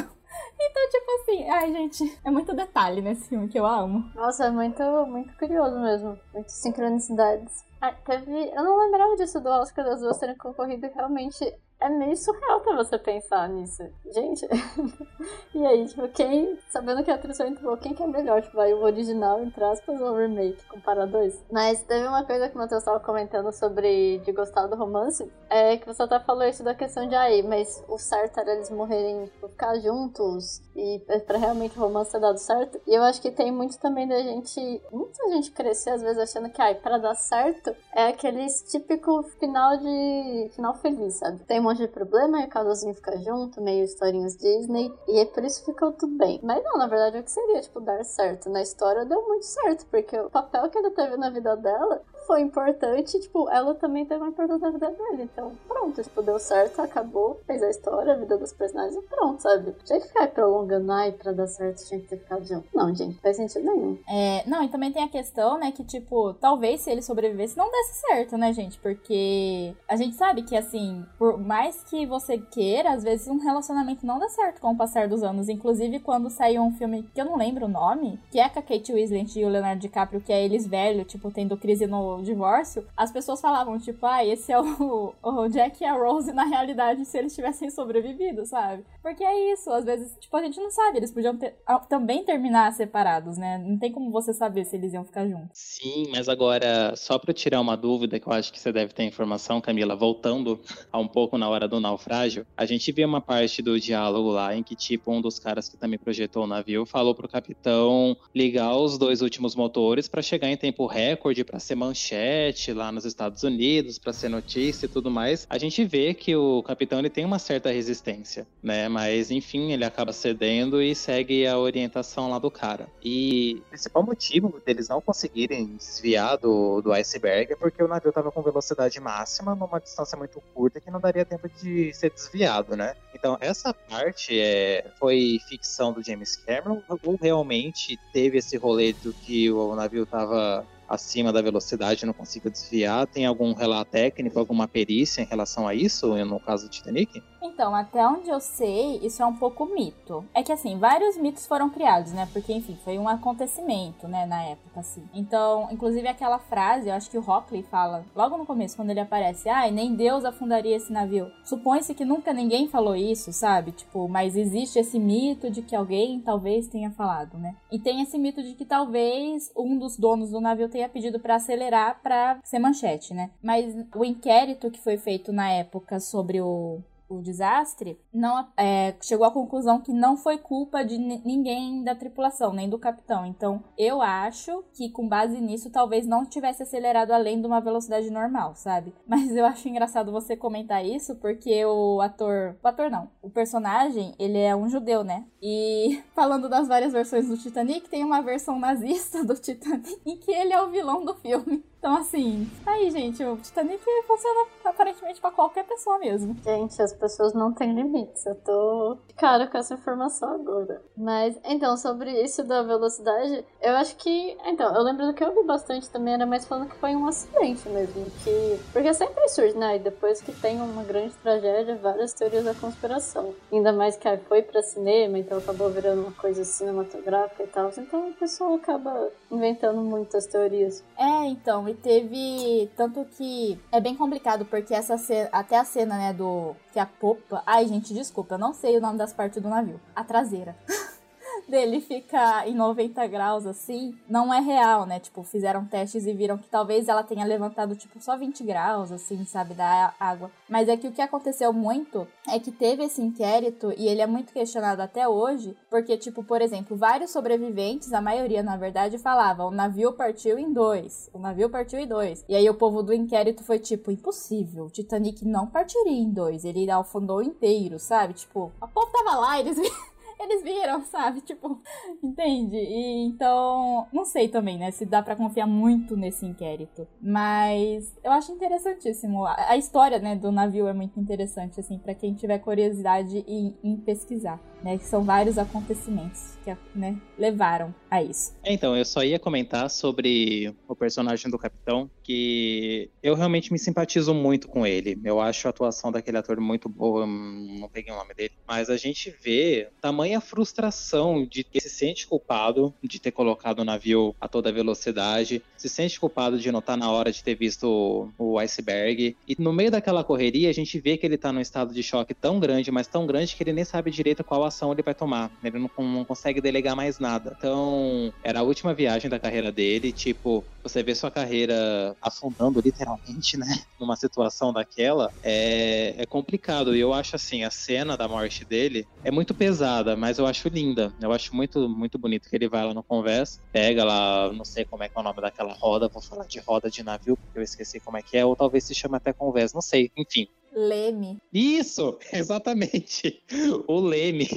Então, tipo assim, ai, gente, é muito detalhe nesse filme que eu amo. Nossa, é muito, muito curioso mesmo. Muitas sincronicidades. Ah, teve. Eu não lembrava disso do Oscar das duas terem concorrido realmente é meio surreal pra você pensar nisso. Gente, e aí, tipo, quem, sabendo que a atriz entrou, quem que é melhor? Tipo, vai o original, entre aspas, ou o remake, comparar dois? Mas teve uma coisa que o Matheus tava comentando sobre de gostar do romance, é que você até falou isso da questão de aí, mas o certo era eles morrerem, tipo, ficar juntos e pra realmente o romance ter dado certo. E eu acho que tem muito também da gente, muita gente crescer às vezes achando que, ai, pra dar certo é aquele típico final de, final feliz, sabe? Tem um monte de problema e o casalzinho fica junto, meio historinhas Disney, e é por isso ficou tudo bem. Mas não, na verdade, o que seria, tipo, dar certo? Na história deu muito certo, porque o papel que ele teve na vida dela foi importante, tipo, ela também teve uma importância na vida dele. Então, pronto, tipo, deu certo, acabou, fez a história, a vida dos personagens e pronto, sabe? Tinha que ficar prolongando, ai, pra dar certo tinha que ter ficado junto. Não, gente, faz sentido nenhum. É, não, e também tem a questão, né, que, tipo, talvez se ele sobrevivesse não desse certo, né, gente? Porque a gente sabe que, assim, por mais que você queira, às vezes um relacionamento não dá certo com o passar dos anos. Inclusive, quando saiu um filme que eu não lembro o nome, que é com a Kate Winslet e o Leonardo DiCaprio, que é eles velho, tipo, tendo crise no divórcio, as pessoas falavam, tipo, ah, esse é o, o Jack e a Rose na realidade se eles tivessem sobrevivido, sabe? Porque é isso, às vezes, tipo, a gente não sabe, eles podiam ter, também terminar separados, né? Não tem como você saber se eles iam ficar juntos. Sim, mas agora, só pra tirar uma dúvida, que eu acho que você deve ter informação, Camila, voltando a um pouco na hora do naufrágio, a gente viu uma parte do diálogo lá em que, tipo, um dos caras que também projetou o navio falou pro capitão ligar os dois últimos motores para chegar em tempo recorde, para ser manchete lá nos Estados Unidos, para ser notícia e tudo mais. A gente vê que o capitão ele tem uma certa resistência, né? Mas enfim, ele acaba cedendo e segue a orientação lá do cara. E o principal motivo deles não conseguirem desviar do, do iceberg é porque o navio estava com velocidade máxima numa distância muito curta que não daria tempo de ser desviado, né? Então essa parte é, foi ficção do James Cameron ou realmente teve esse rolê do que o navio estava acima da velocidade não consiga desviar? Tem algum relato técnico, alguma perícia em relação a isso, no caso do Titanic? Então, até onde eu sei, isso é um pouco mito. É que assim, vários mitos foram criados, né? Porque, enfim, foi um acontecimento, né, na época, assim. Então, inclusive aquela frase, eu acho que o Rockley fala logo no começo, quando ele aparece, ai, ah, nem Deus afundaria esse navio. Supõe-se que nunca ninguém falou isso, sabe? Tipo, mas existe esse mito de que alguém talvez tenha falado, né? E tem esse mito de que talvez um dos donos do navio tenha pedido para acelerar para ser manchete, né? Mas o inquérito que foi feito na época sobre o o desastre, não é, chegou à conclusão que não foi culpa de ninguém da tripulação, nem do capitão. Então, eu acho que com base nisso, talvez não tivesse acelerado além de uma velocidade normal, sabe? Mas eu acho engraçado você comentar isso, porque o ator. O ator não. O personagem, ele é um judeu, né? E falando das várias versões do Titanic, tem uma versão nazista do Titanic em que ele é o vilão do filme. Então, assim, aí, gente, o Titanic funciona aparentemente pra qualquer pessoa mesmo. Gente, as pessoas não têm limites. Eu tô cara com essa informação agora. Mas, então, sobre isso da velocidade, eu acho que. Então, eu lembro do que eu vi bastante também, era mais falando que foi um acidente mesmo. Que. Porque sempre surge, né? E depois que tem uma grande tragédia, várias teorias da conspiração. Ainda mais que aí foi pra cinema, então acabou virando uma coisa cinematográfica e tal. Então o pessoal acaba inventando muitas teorias. É, então, teve. Tanto que é bem complicado, porque essa cena, até a cena, né, do. Que a popa. Ai, gente, desculpa, eu não sei o nome das partes do navio. A traseira. dele ficar em 90 graus assim, não é real, né? Tipo, fizeram testes e viram que talvez ela tenha levantado, tipo, só 20 graus, assim, sabe, da água. Mas é que o que aconteceu muito é que teve esse inquérito e ele é muito questionado até hoje, porque, tipo, por exemplo, vários sobreviventes, a maioria, na verdade, falavam: o navio partiu em dois, o navio partiu em dois. E aí o povo do inquérito foi tipo: impossível, o Titanic não partiria em dois, ele afundou inteiro, sabe? Tipo, a povo tava lá, eles eles viram, sabe? Tipo, entende? E então, não sei também, né? Se dá para confiar muito nesse inquérito. Mas eu acho interessantíssimo. A, a história, né, do navio é muito interessante, assim, para quem tiver curiosidade em, em pesquisar né? Que são vários acontecimentos que né, levaram a isso. Então, eu só ia comentar sobre o personagem do Capitão, que eu realmente me simpatizo muito com ele. Eu acho a atuação daquele ator muito boa, não peguei o nome dele, mas a gente vê tamanha frustração de ter se sente culpado de ter colocado o navio a toda velocidade, se sente culpado de não estar na hora de ter visto o, o iceberg. E no meio daquela correria, a gente vê que ele tá num estado de choque tão grande, mas tão grande que ele nem sabe direito qual ação ele vai tomar. Ele não, não consegue delegar mais nada. Então, era a última viagem da carreira dele, tipo, você vê sua carreira afundando literalmente, né? Numa situação daquela, é, é complicado. E eu acho assim, a cena da morte dele é muito pesada, mas eu acho linda. Eu acho muito, muito bonito que ele vai lá no conversa, pega lá, não sei como é que é o nome daquela roda, vou falar de roda de navio, porque eu esqueci como é que é, ou talvez se chame até conversa, não sei. Enfim, Leme. Isso, exatamente. O Leme.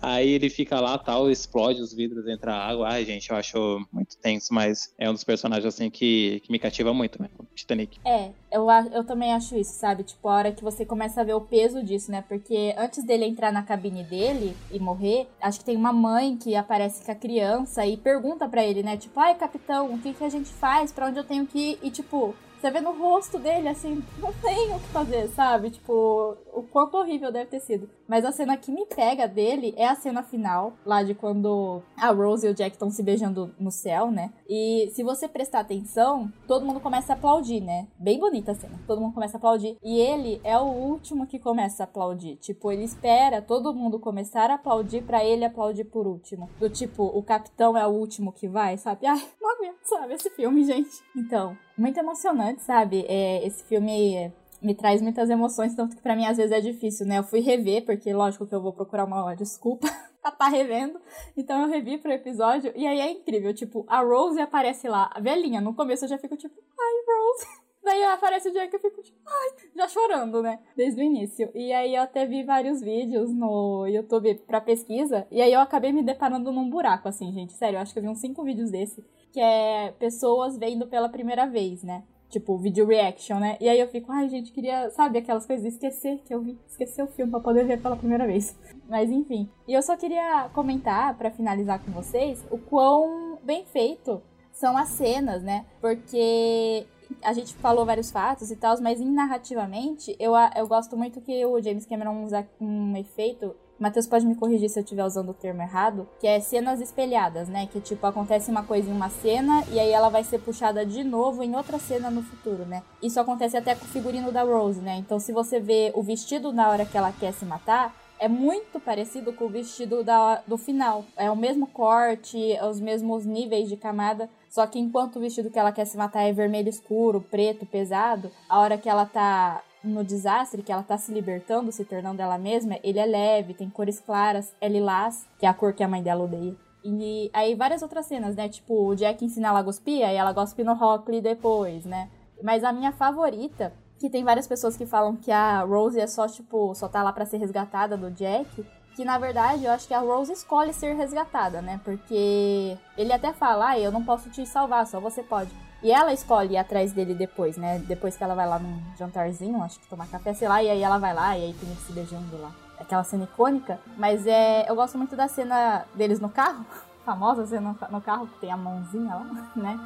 Aí ele fica lá, tal, explode os vidros, entra água. Ai, gente, eu acho muito tenso, mas é um dos personagens, assim, que, que me cativa muito, né? Titanic. É, eu, eu também acho isso, sabe? Tipo, a hora que você começa a ver o peso disso, né? Porque antes dele entrar na cabine dele e morrer, acho que tem uma mãe que aparece com a criança e pergunta para ele, né? Tipo, ai, capitão, o que, que a gente faz? Para onde eu tenho que ir? E, tipo, você vê no rosto dele, assim, não tem o que fazer, sabe? Tipo, o quanto horrível deve ter sido. Mas a cena que me pega dele é a cena final, lá de quando a Rose e o Jack estão se beijando no céu, né? E se você prestar atenção, todo mundo começa a aplaudir, né? Bem bonita a cena. Todo mundo começa a aplaudir. E ele é o último que começa a aplaudir. Tipo, ele espera todo mundo começar a aplaudir para ele aplaudir por último. Do tipo, o capitão é o último que vai, sabe? Ai, não aguento, sabe? Esse filme, gente. Então, muito emocionante, sabe? É, esse filme me traz muitas emoções, tanto que para mim às vezes é difícil, né? Eu fui rever, porque lógico que eu vou procurar uma desculpa pra tá revendo. Então eu revi pro episódio e aí é incrível, tipo, a Rose aparece lá, a velhinha, no começo eu já fico tipo, ai, Rose. Daí aparece o Jack e eu fico tipo, ai, já chorando, né? Desde o início. E aí eu até vi vários vídeos no YouTube pra pesquisa. E aí eu acabei me deparando num buraco, assim, gente. Sério, eu acho que eu vi uns cinco vídeos desse. Que é pessoas vendo pela primeira vez, né? Tipo, vídeo reaction, né? E aí eu fico, ai, gente, queria, sabe, aquelas coisas, esquecer que eu vi, esquecer o filme pra poder ver pela primeira vez. Mas enfim. E eu só queria comentar, para finalizar com vocês, o quão bem feito são as cenas, né? Porque a gente falou vários fatos e tal, mas narrativamente, eu, eu gosto muito que o James Cameron usa um efeito. Matheus pode me corrigir se eu estiver usando o termo errado, que é cenas espelhadas, né? Que tipo, acontece uma coisa em uma cena e aí ela vai ser puxada de novo em outra cena no futuro, né? Isso acontece até com o figurino da Rose, né? Então, se você vê o vestido na hora que ela quer se matar, é muito parecido com o vestido da, do final. É o mesmo corte, os mesmos níveis de camada. Só que enquanto o vestido que ela quer se matar é vermelho escuro, preto, pesado, a hora que ela tá no desastre, que ela tá se libertando, se tornando ela mesma, ele é leve, tem cores claras, é lilás, que é a cor que a mãe dela odeia. E aí várias outras cenas, né? Tipo, o Jack ensina ela a cuspir, aí ela gospe no Rockley depois, né? Mas a minha favorita que tem várias pessoas que falam que a Rose é só, tipo, só tá lá para ser resgatada do Jack. Que na verdade eu acho que a Rose escolhe ser resgatada, né? Porque ele até fala, ah, eu não posso te salvar, só você pode. E ela escolhe ir atrás dele depois, né? Depois que ela vai lá num jantarzinho, acho que tomar café, sei lá, e aí ela vai lá e aí tem eles se beijando lá. Aquela cena icônica. Mas é. Eu gosto muito da cena deles no carro. famosa cena no carro, que tem a mãozinha lá, né?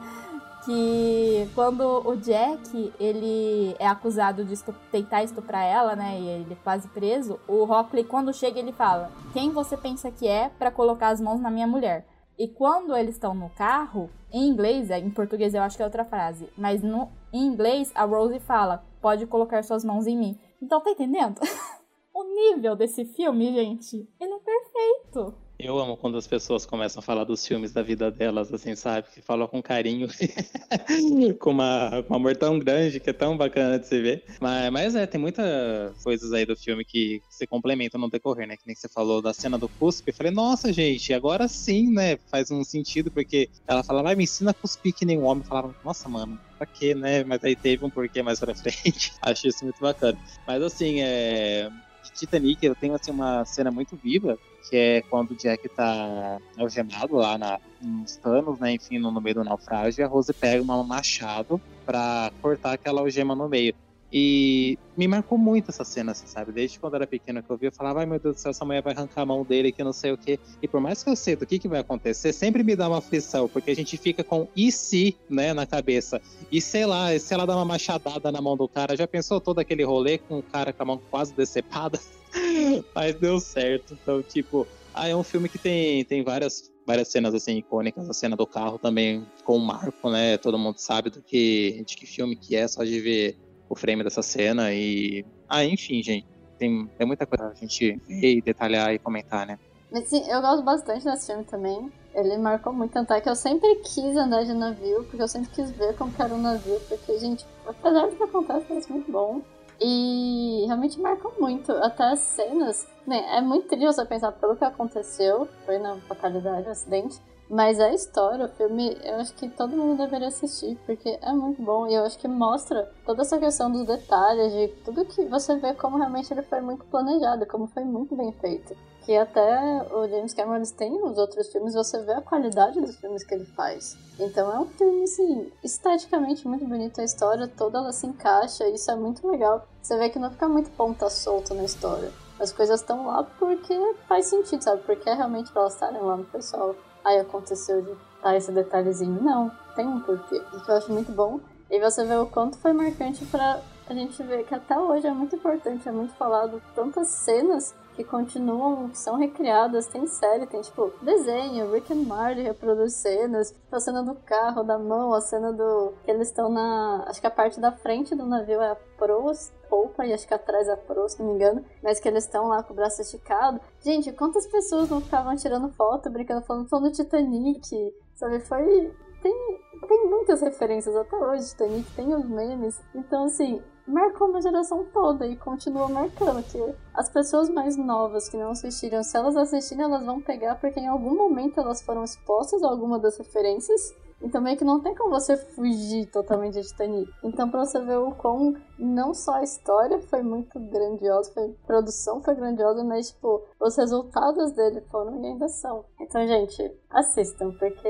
que quando o Jack ele é acusado de estup tentar estuprar ela, né, e ele é quase preso, o Rockley quando chega ele fala: "Quem você pensa que é para colocar as mãos na minha mulher?" E quando eles estão no carro, em inglês, é, em português eu acho que é outra frase, mas no em inglês a Rose fala: "Pode colocar suas mãos em mim". Então tá entendendo? o nível desse filme, gente, ele é perfeito. Eu amo quando as pessoas começam a falar dos filmes da vida delas, assim, sabe? Que falam com carinho, com, uma, com um amor tão grande, que é tão bacana de se ver. Mas, mas é, tem muitas coisas aí do filme que se complementam no decorrer, né? Que nem você falou da cena do cuspe. Eu falei, nossa, gente, agora sim, né? Faz um sentido, porque ela fala, vai, me ensina a cuspir que nem um homem. Eu falava, nossa, mano, pra quê, né? Mas aí teve um porquê mais pra frente. Achei isso muito bacana. Mas assim, é. Titanic, eu tenho assim uma cena muito viva que é quando o Jack tá algemado lá na, nos panos, né, enfim, no, no meio do naufrágio, e a Rose pega um machado para cortar aquela algema no meio. E me marcou muito essa cena, você sabe? Desde quando eu era pequeno que eu vi, eu falava, ai meu Deus do céu, essa mulher vai arrancar a mão dele, que não sei o quê. E por mais que eu sei do que, que vai acontecer, sempre me dá uma aflição, porque a gente fica com e se, né, na cabeça. E sei lá, se ela dá uma machadada na mão do cara, já pensou todo aquele rolê com o cara com a mão quase decepada? Mas deu certo. Então, tipo, Ah, é um filme que tem, tem várias, várias cenas assim icônicas. A cena do carro também com o Marco, né? Todo mundo sabe do que, de que filme que é, só de ver o frame dessa cena. E. Ah, enfim, gente. Tem, tem muita coisa pra gente ver e detalhar e comentar, né? Mas sim, eu gosto bastante desse filme também. Ele marcou muito, tanto é que eu sempre quis andar de navio, porque eu sempre quis ver como era um navio, porque, gente, apesar do que acontece, parece muito bom. E realmente marcou muito. Até as cenas. Né, é muito triste você pensar pelo que aconteceu. Foi na fatalidade, o acidente. Mas a história, o filme, eu acho que todo mundo deveria assistir, porque é muito bom e eu acho que mostra toda essa questão dos detalhes, de tudo que você vê como realmente ele foi muito planejado, como foi muito bem feito. Que até o James Cameron tem nos outros filmes, você vê a qualidade dos filmes que ele faz. Então é um filme, assim, esteticamente muito bonito, a história toda ela se encaixa, isso é muito legal. Você vê que não fica muito ponta solta na história. As coisas estão lá porque faz sentido, sabe? Porque é realmente pra elas estarem lá no pessoal aí aconteceu de tá esse detalhezinho. Não, tem um porquê. Isso eu acho muito bom. E você vê o quanto foi marcante pra a gente ver que até hoje é muito importante, é muito falado. Tantas cenas que continuam, que são recriadas, tem série, tem tipo desenho, Rick and Morty reproduz cenas, a cena do carro, da mão, a cena do. que eles estão na. acho que a parte da frente do navio é a pros, polpa e acho que atrás é a pro, se não me engano, mas que eles estão lá com o braço esticado. Gente, quantas pessoas não ficavam tirando foto, brincando, falando, falando do Titanic, sabe? Foi. Tem, tem muitas referências até hoje, Titanic, tem os memes. Então, assim, marcou uma geração toda e continua marcando. Que as pessoas mais novas que não assistiram, se elas assistirem, elas vão pegar porque em algum momento elas foram expostas a alguma das referências. Então meio que não tem como você fugir totalmente de Titanic. Então pra você ver o quão não só a história foi muito grandiosa, foi, a produção foi grandiosa, mas tipo, os resultados dele foram e ainda são. Então, gente, assistam, porque,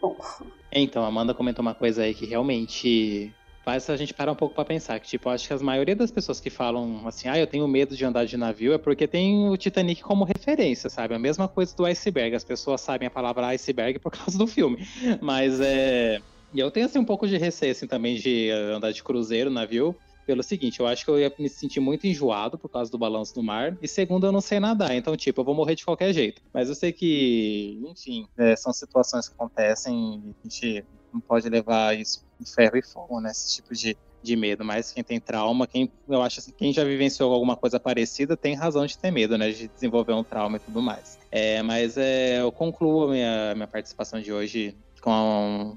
bom. Então, a Amanda comentou uma coisa aí que realmente faz a gente parar um pouco para pensar. Que, tipo, acho que a maioria das pessoas que falam assim, ah, eu tenho medo de andar de navio, é porque tem o Titanic como referência, sabe? A mesma coisa do iceberg. As pessoas sabem a palavra iceberg por causa do filme. Mas é. E eu tenho assim um pouco de receio assim, também de andar de cruzeiro, navio, pelo seguinte, eu acho que eu ia me sentir muito enjoado por causa do balanço do mar, e segundo, eu não sei nadar, então, tipo, eu vou morrer de qualquer jeito. Mas eu sei que, enfim, é, são situações que acontecem a gente não pode levar isso em ferro e fogo, né? Esse tipo de, de medo. Mas quem tem trauma, quem eu acho assim, quem já vivenciou alguma coisa parecida tem razão de ter medo, né? De desenvolver um trauma e tudo mais. É, mas é, eu concluo a minha, minha participação de hoje com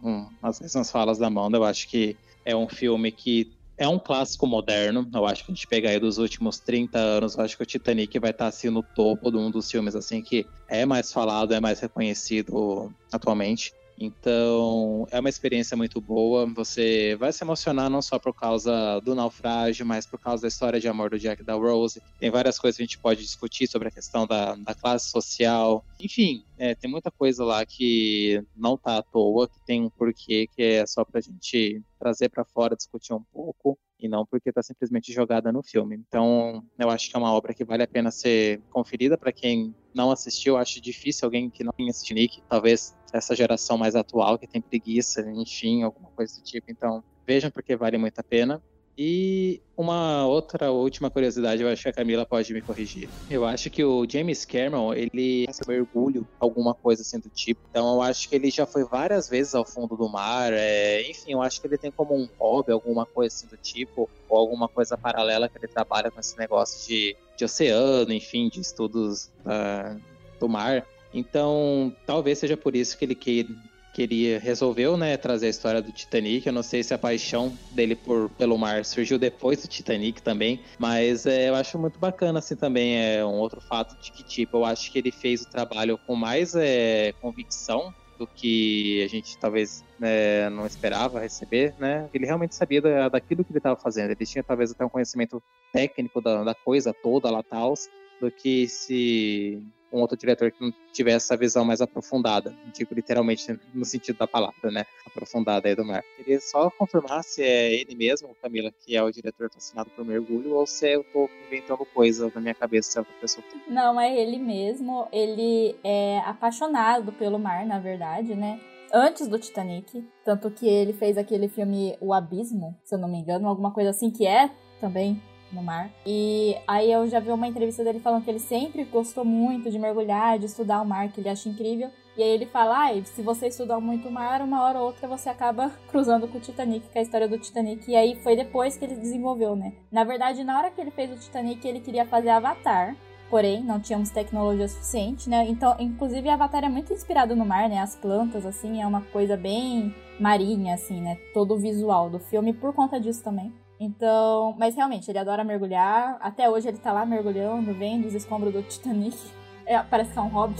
um, um, as mesmas falas da Amanda. Eu acho que é um filme que é um clássico moderno. Eu acho que a gente pegar aí dos últimos 30 anos, eu acho que o Titanic vai estar assim no topo de um dos filmes assim que é mais falado, é mais reconhecido atualmente. Então, é uma experiência muito boa. Você vai se emocionar não só por causa do naufrágio, mas por causa da história de amor do Jack e da Rose. Tem várias coisas que a gente pode discutir sobre a questão da, da classe social. Enfim, é, tem muita coisa lá que não tá à toa, que tem um porquê que é só pra gente trazer para fora, discutir um pouco e não porque está simplesmente jogada no filme. Então, eu acho que é uma obra que vale a pena ser conferida para quem não assistiu. Acho difícil alguém que não tenha assistido Nick, talvez essa geração mais atual que tem preguiça, enfim, alguma coisa do tipo. Então, vejam porque vale muito a pena. E uma outra última curiosidade, eu acho que a Camila pode me corrigir. Eu acho que o James Cameron, ele mergulho, alguma coisa assim do tipo. Então eu acho que ele já foi várias vezes ao fundo do mar. É... Enfim, eu acho que ele tem como um hobby, alguma coisa assim do tipo, ou alguma coisa paralela que ele trabalha com esse negócio de, de oceano, enfim, de estudos da, do mar. Então, talvez seja por isso que ele queira, queria resolveu, né, trazer a história do Titanic. Eu não sei se a paixão dele por pelo mar surgiu depois do Titanic também, mas é, eu acho muito bacana assim também é um outro fato de que tipo eu acho que ele fez o trabalho com mais é, convicção do que a gente talvez né, não esperava receber, né? Ele realmente sabia da, daquilo que ele estava fazendo. Ele tinha talvez até um conhecimento técnico da, da coisa toda lá tal, do que se um outro diretor que não tivesse essa visão mais aprofundada, digo literalmente no sentido da palavra, né? Aprofundada aí do mar. Queria só confirmar se é ele mesmo, Camila, que é o diretor fascinado por mergulho, ou se eu tô inventando coisa na minha cabeça, se é outra pessoa. Não, é ele mesmo. Ele é apaixonado pelo mar, na verdade, né? Antes do Titanic. Tanto que ele fez aquele filme O Abismo, se eu não me engano, alguma coisa assim que é também no mar. E aí eu já vi uma entrevista dele falando que ele sempre gostou muito de mergulhar, de estudar o mar, que ele acha incrível. E aí ele fala, ah, se você estudar muito o mar, uma hora ou outra você acaba cruzando com o Titanic, com a história do Titanic. E aí foi depois que ele desenvolveu, né? Na verdade, na hora que ele fez o Titanic, ele queria fazer Avatar. Porém, não tínhamos tecnologia suficiente, né? Então, inclusive, Avatar é muito inspirado no mar, né? As plantas, assim, é uma coisa bem marinha, assim, né? Todo o visual do filme, por conta disso também. Então, mas realmente, ele adora mergulhar. Até hoje ele tá lá mergulhando, vendo os escombros do Titanic. É, parece que é um hobby.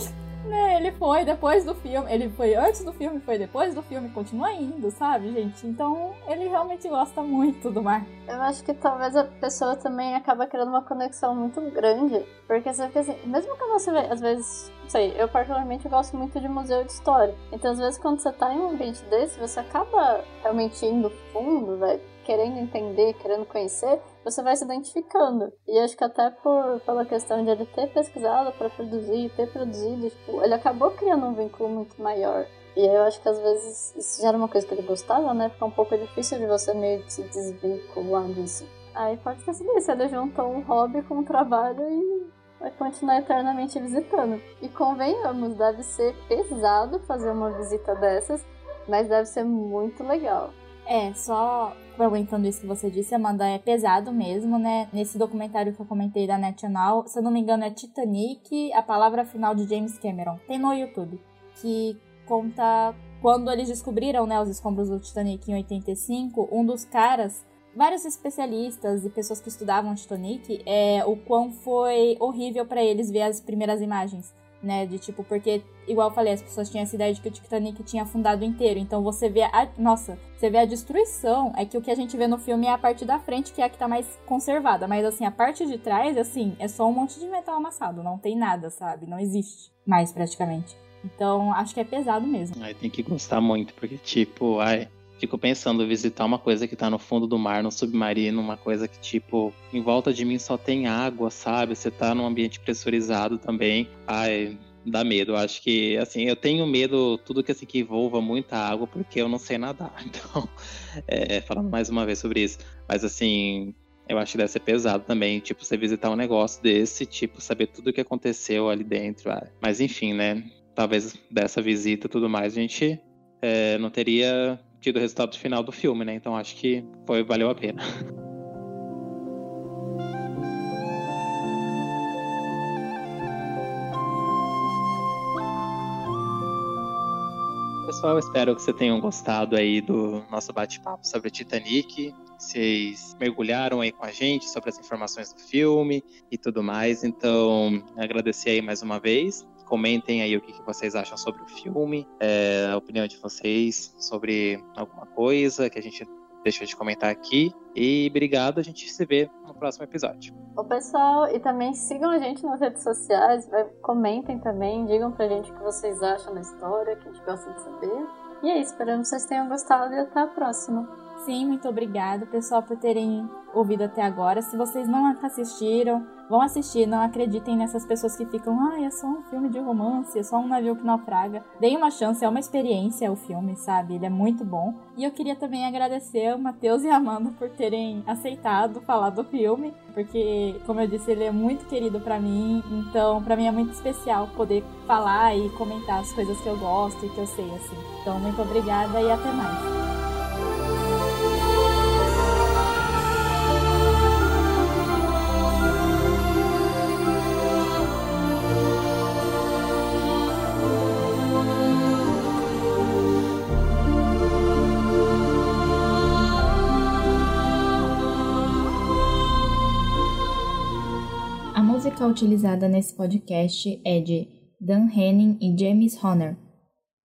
Né, ele foi depois do filme, ele foi antes do filme, foi depois do filme, continua indo, sabe, gente? Então ele realmente gosta muito do mar. Eu acho que talvez a pessoa também acaba criando uma conexão muito grande, porque você fica assim, mesmo que você às vezes, não sei, eu particularmente gosto muito de museu de história. Então às vezes quando você tá em um ambiente desse, você acaba realmente indo fundo, velho, querendo entender, querendo conhecer, você vai se identificando. E acho que até por, pela questão de ele ter pesquisado para produzir, ter produzido, tipo, ele acabou criando um vínculo muito maior. E eu acho que às vezes isso já era uma coisa que ele gostava, né? Fica um pouco difícil de você meio que se desvincular disso. Aí pode ter sido isso, ele juntou um hobby com um trabalho e vai continuar eternamente visitando. E convenhamos, deve ser pesado fazer uma visita dessas, mas deve ser muito legal. É, só complementando isso que você disse, Amanda, é pesado mesmo, né? Nesse documentário que eu comentei da National, se eu não me engano é Titanic, a palavra final de James Cameron. Tem no YouTube, que conta quando eles descobriram, né, os escombros do Titanic em 85, um dos caras, vários especialistas e pessoas que estudavam Titanic, é o quão foi horrível para eles ver as primeiras imagens né? De tipo, porque, igual eu falei, as pessoas tinham essa ideia de que o Titanic tinha afundado inteiro. Então você vê a. Nossa, você vê a destruição. É que o que a gente vê no filme é a parte da frente, que é a que tá mais conservada. Mas assim, a parte de trás, assim, é só um monte de metal amassado. Não tem nada, sabe? Não existe mais praticamente. Então, acho que é pesado mesmo. Ai, tem que gostar muito, porque, tipo, ai, fico pensando visitar uma coisa que tá no fundo do mar, no submarino, uma coisa que, tipo, em volta de mim só tem água, sabe? Você tá num ambiente pressurizado também. Ai, dá medo. Acho que, assim, eu tenho medo tudo que assim que envolva muita água, porque eu não sei nadar. Então, é, falando mais uma vez sobre isso. Mas assim, eu acho que deve ser pesado também, tipo, você visitar um negócio desse, tipo, saber tudo o que aconteceu ali dentro. Mas enfim, né? Talvez dessa visita e tudo mais, a gente é, não teria tido o resultado final do filme, né? Então acho que foi, valeu a pena. Pessoal, espero que vocês tenham gostado aí do nosso bate-papo sobre Titanic. Vocês mergulharam aí com a gente sobre as informações do filme e tudo mais. Então, agradecer aí mais uma vez. Comentem aí o que vocês acham sobre o filme, é, a opinião de vocês sobre alguma coisa que a gente deixou de comentar aqui. E obrigado, a gente se vê no próximo episódio. O pessoal, e também sigam a gente nas redes sociais, comentem também, digam pra gente o que vocês acham da história, que a gente gosta de saber. E é isso, esperamos que vocês tenham gostado e até a próxima. Sim, muito obrigada, pessoal, por terem ouvido até agora. Se vocês não assistiram, vão assistir. Não acreditem nessas pessoas que ficam, ah, é só um filme de romance, é só um navio que naufraga. Deem uma chance, é uma experiência o filme, sabe? Ele é muito bom. E eu queria também agradecer o Matheus e a Amanda por terem aceitado falar do filme, porque, como eu disse, ele é muito querido para mim. Então, para mim é muito especial poder falar e comentar as coisas que eu gosto e que eu sei, assim. Então, muito obrigada e até mais. Utilizada nesse podcast é de Dan Henning e James Horner,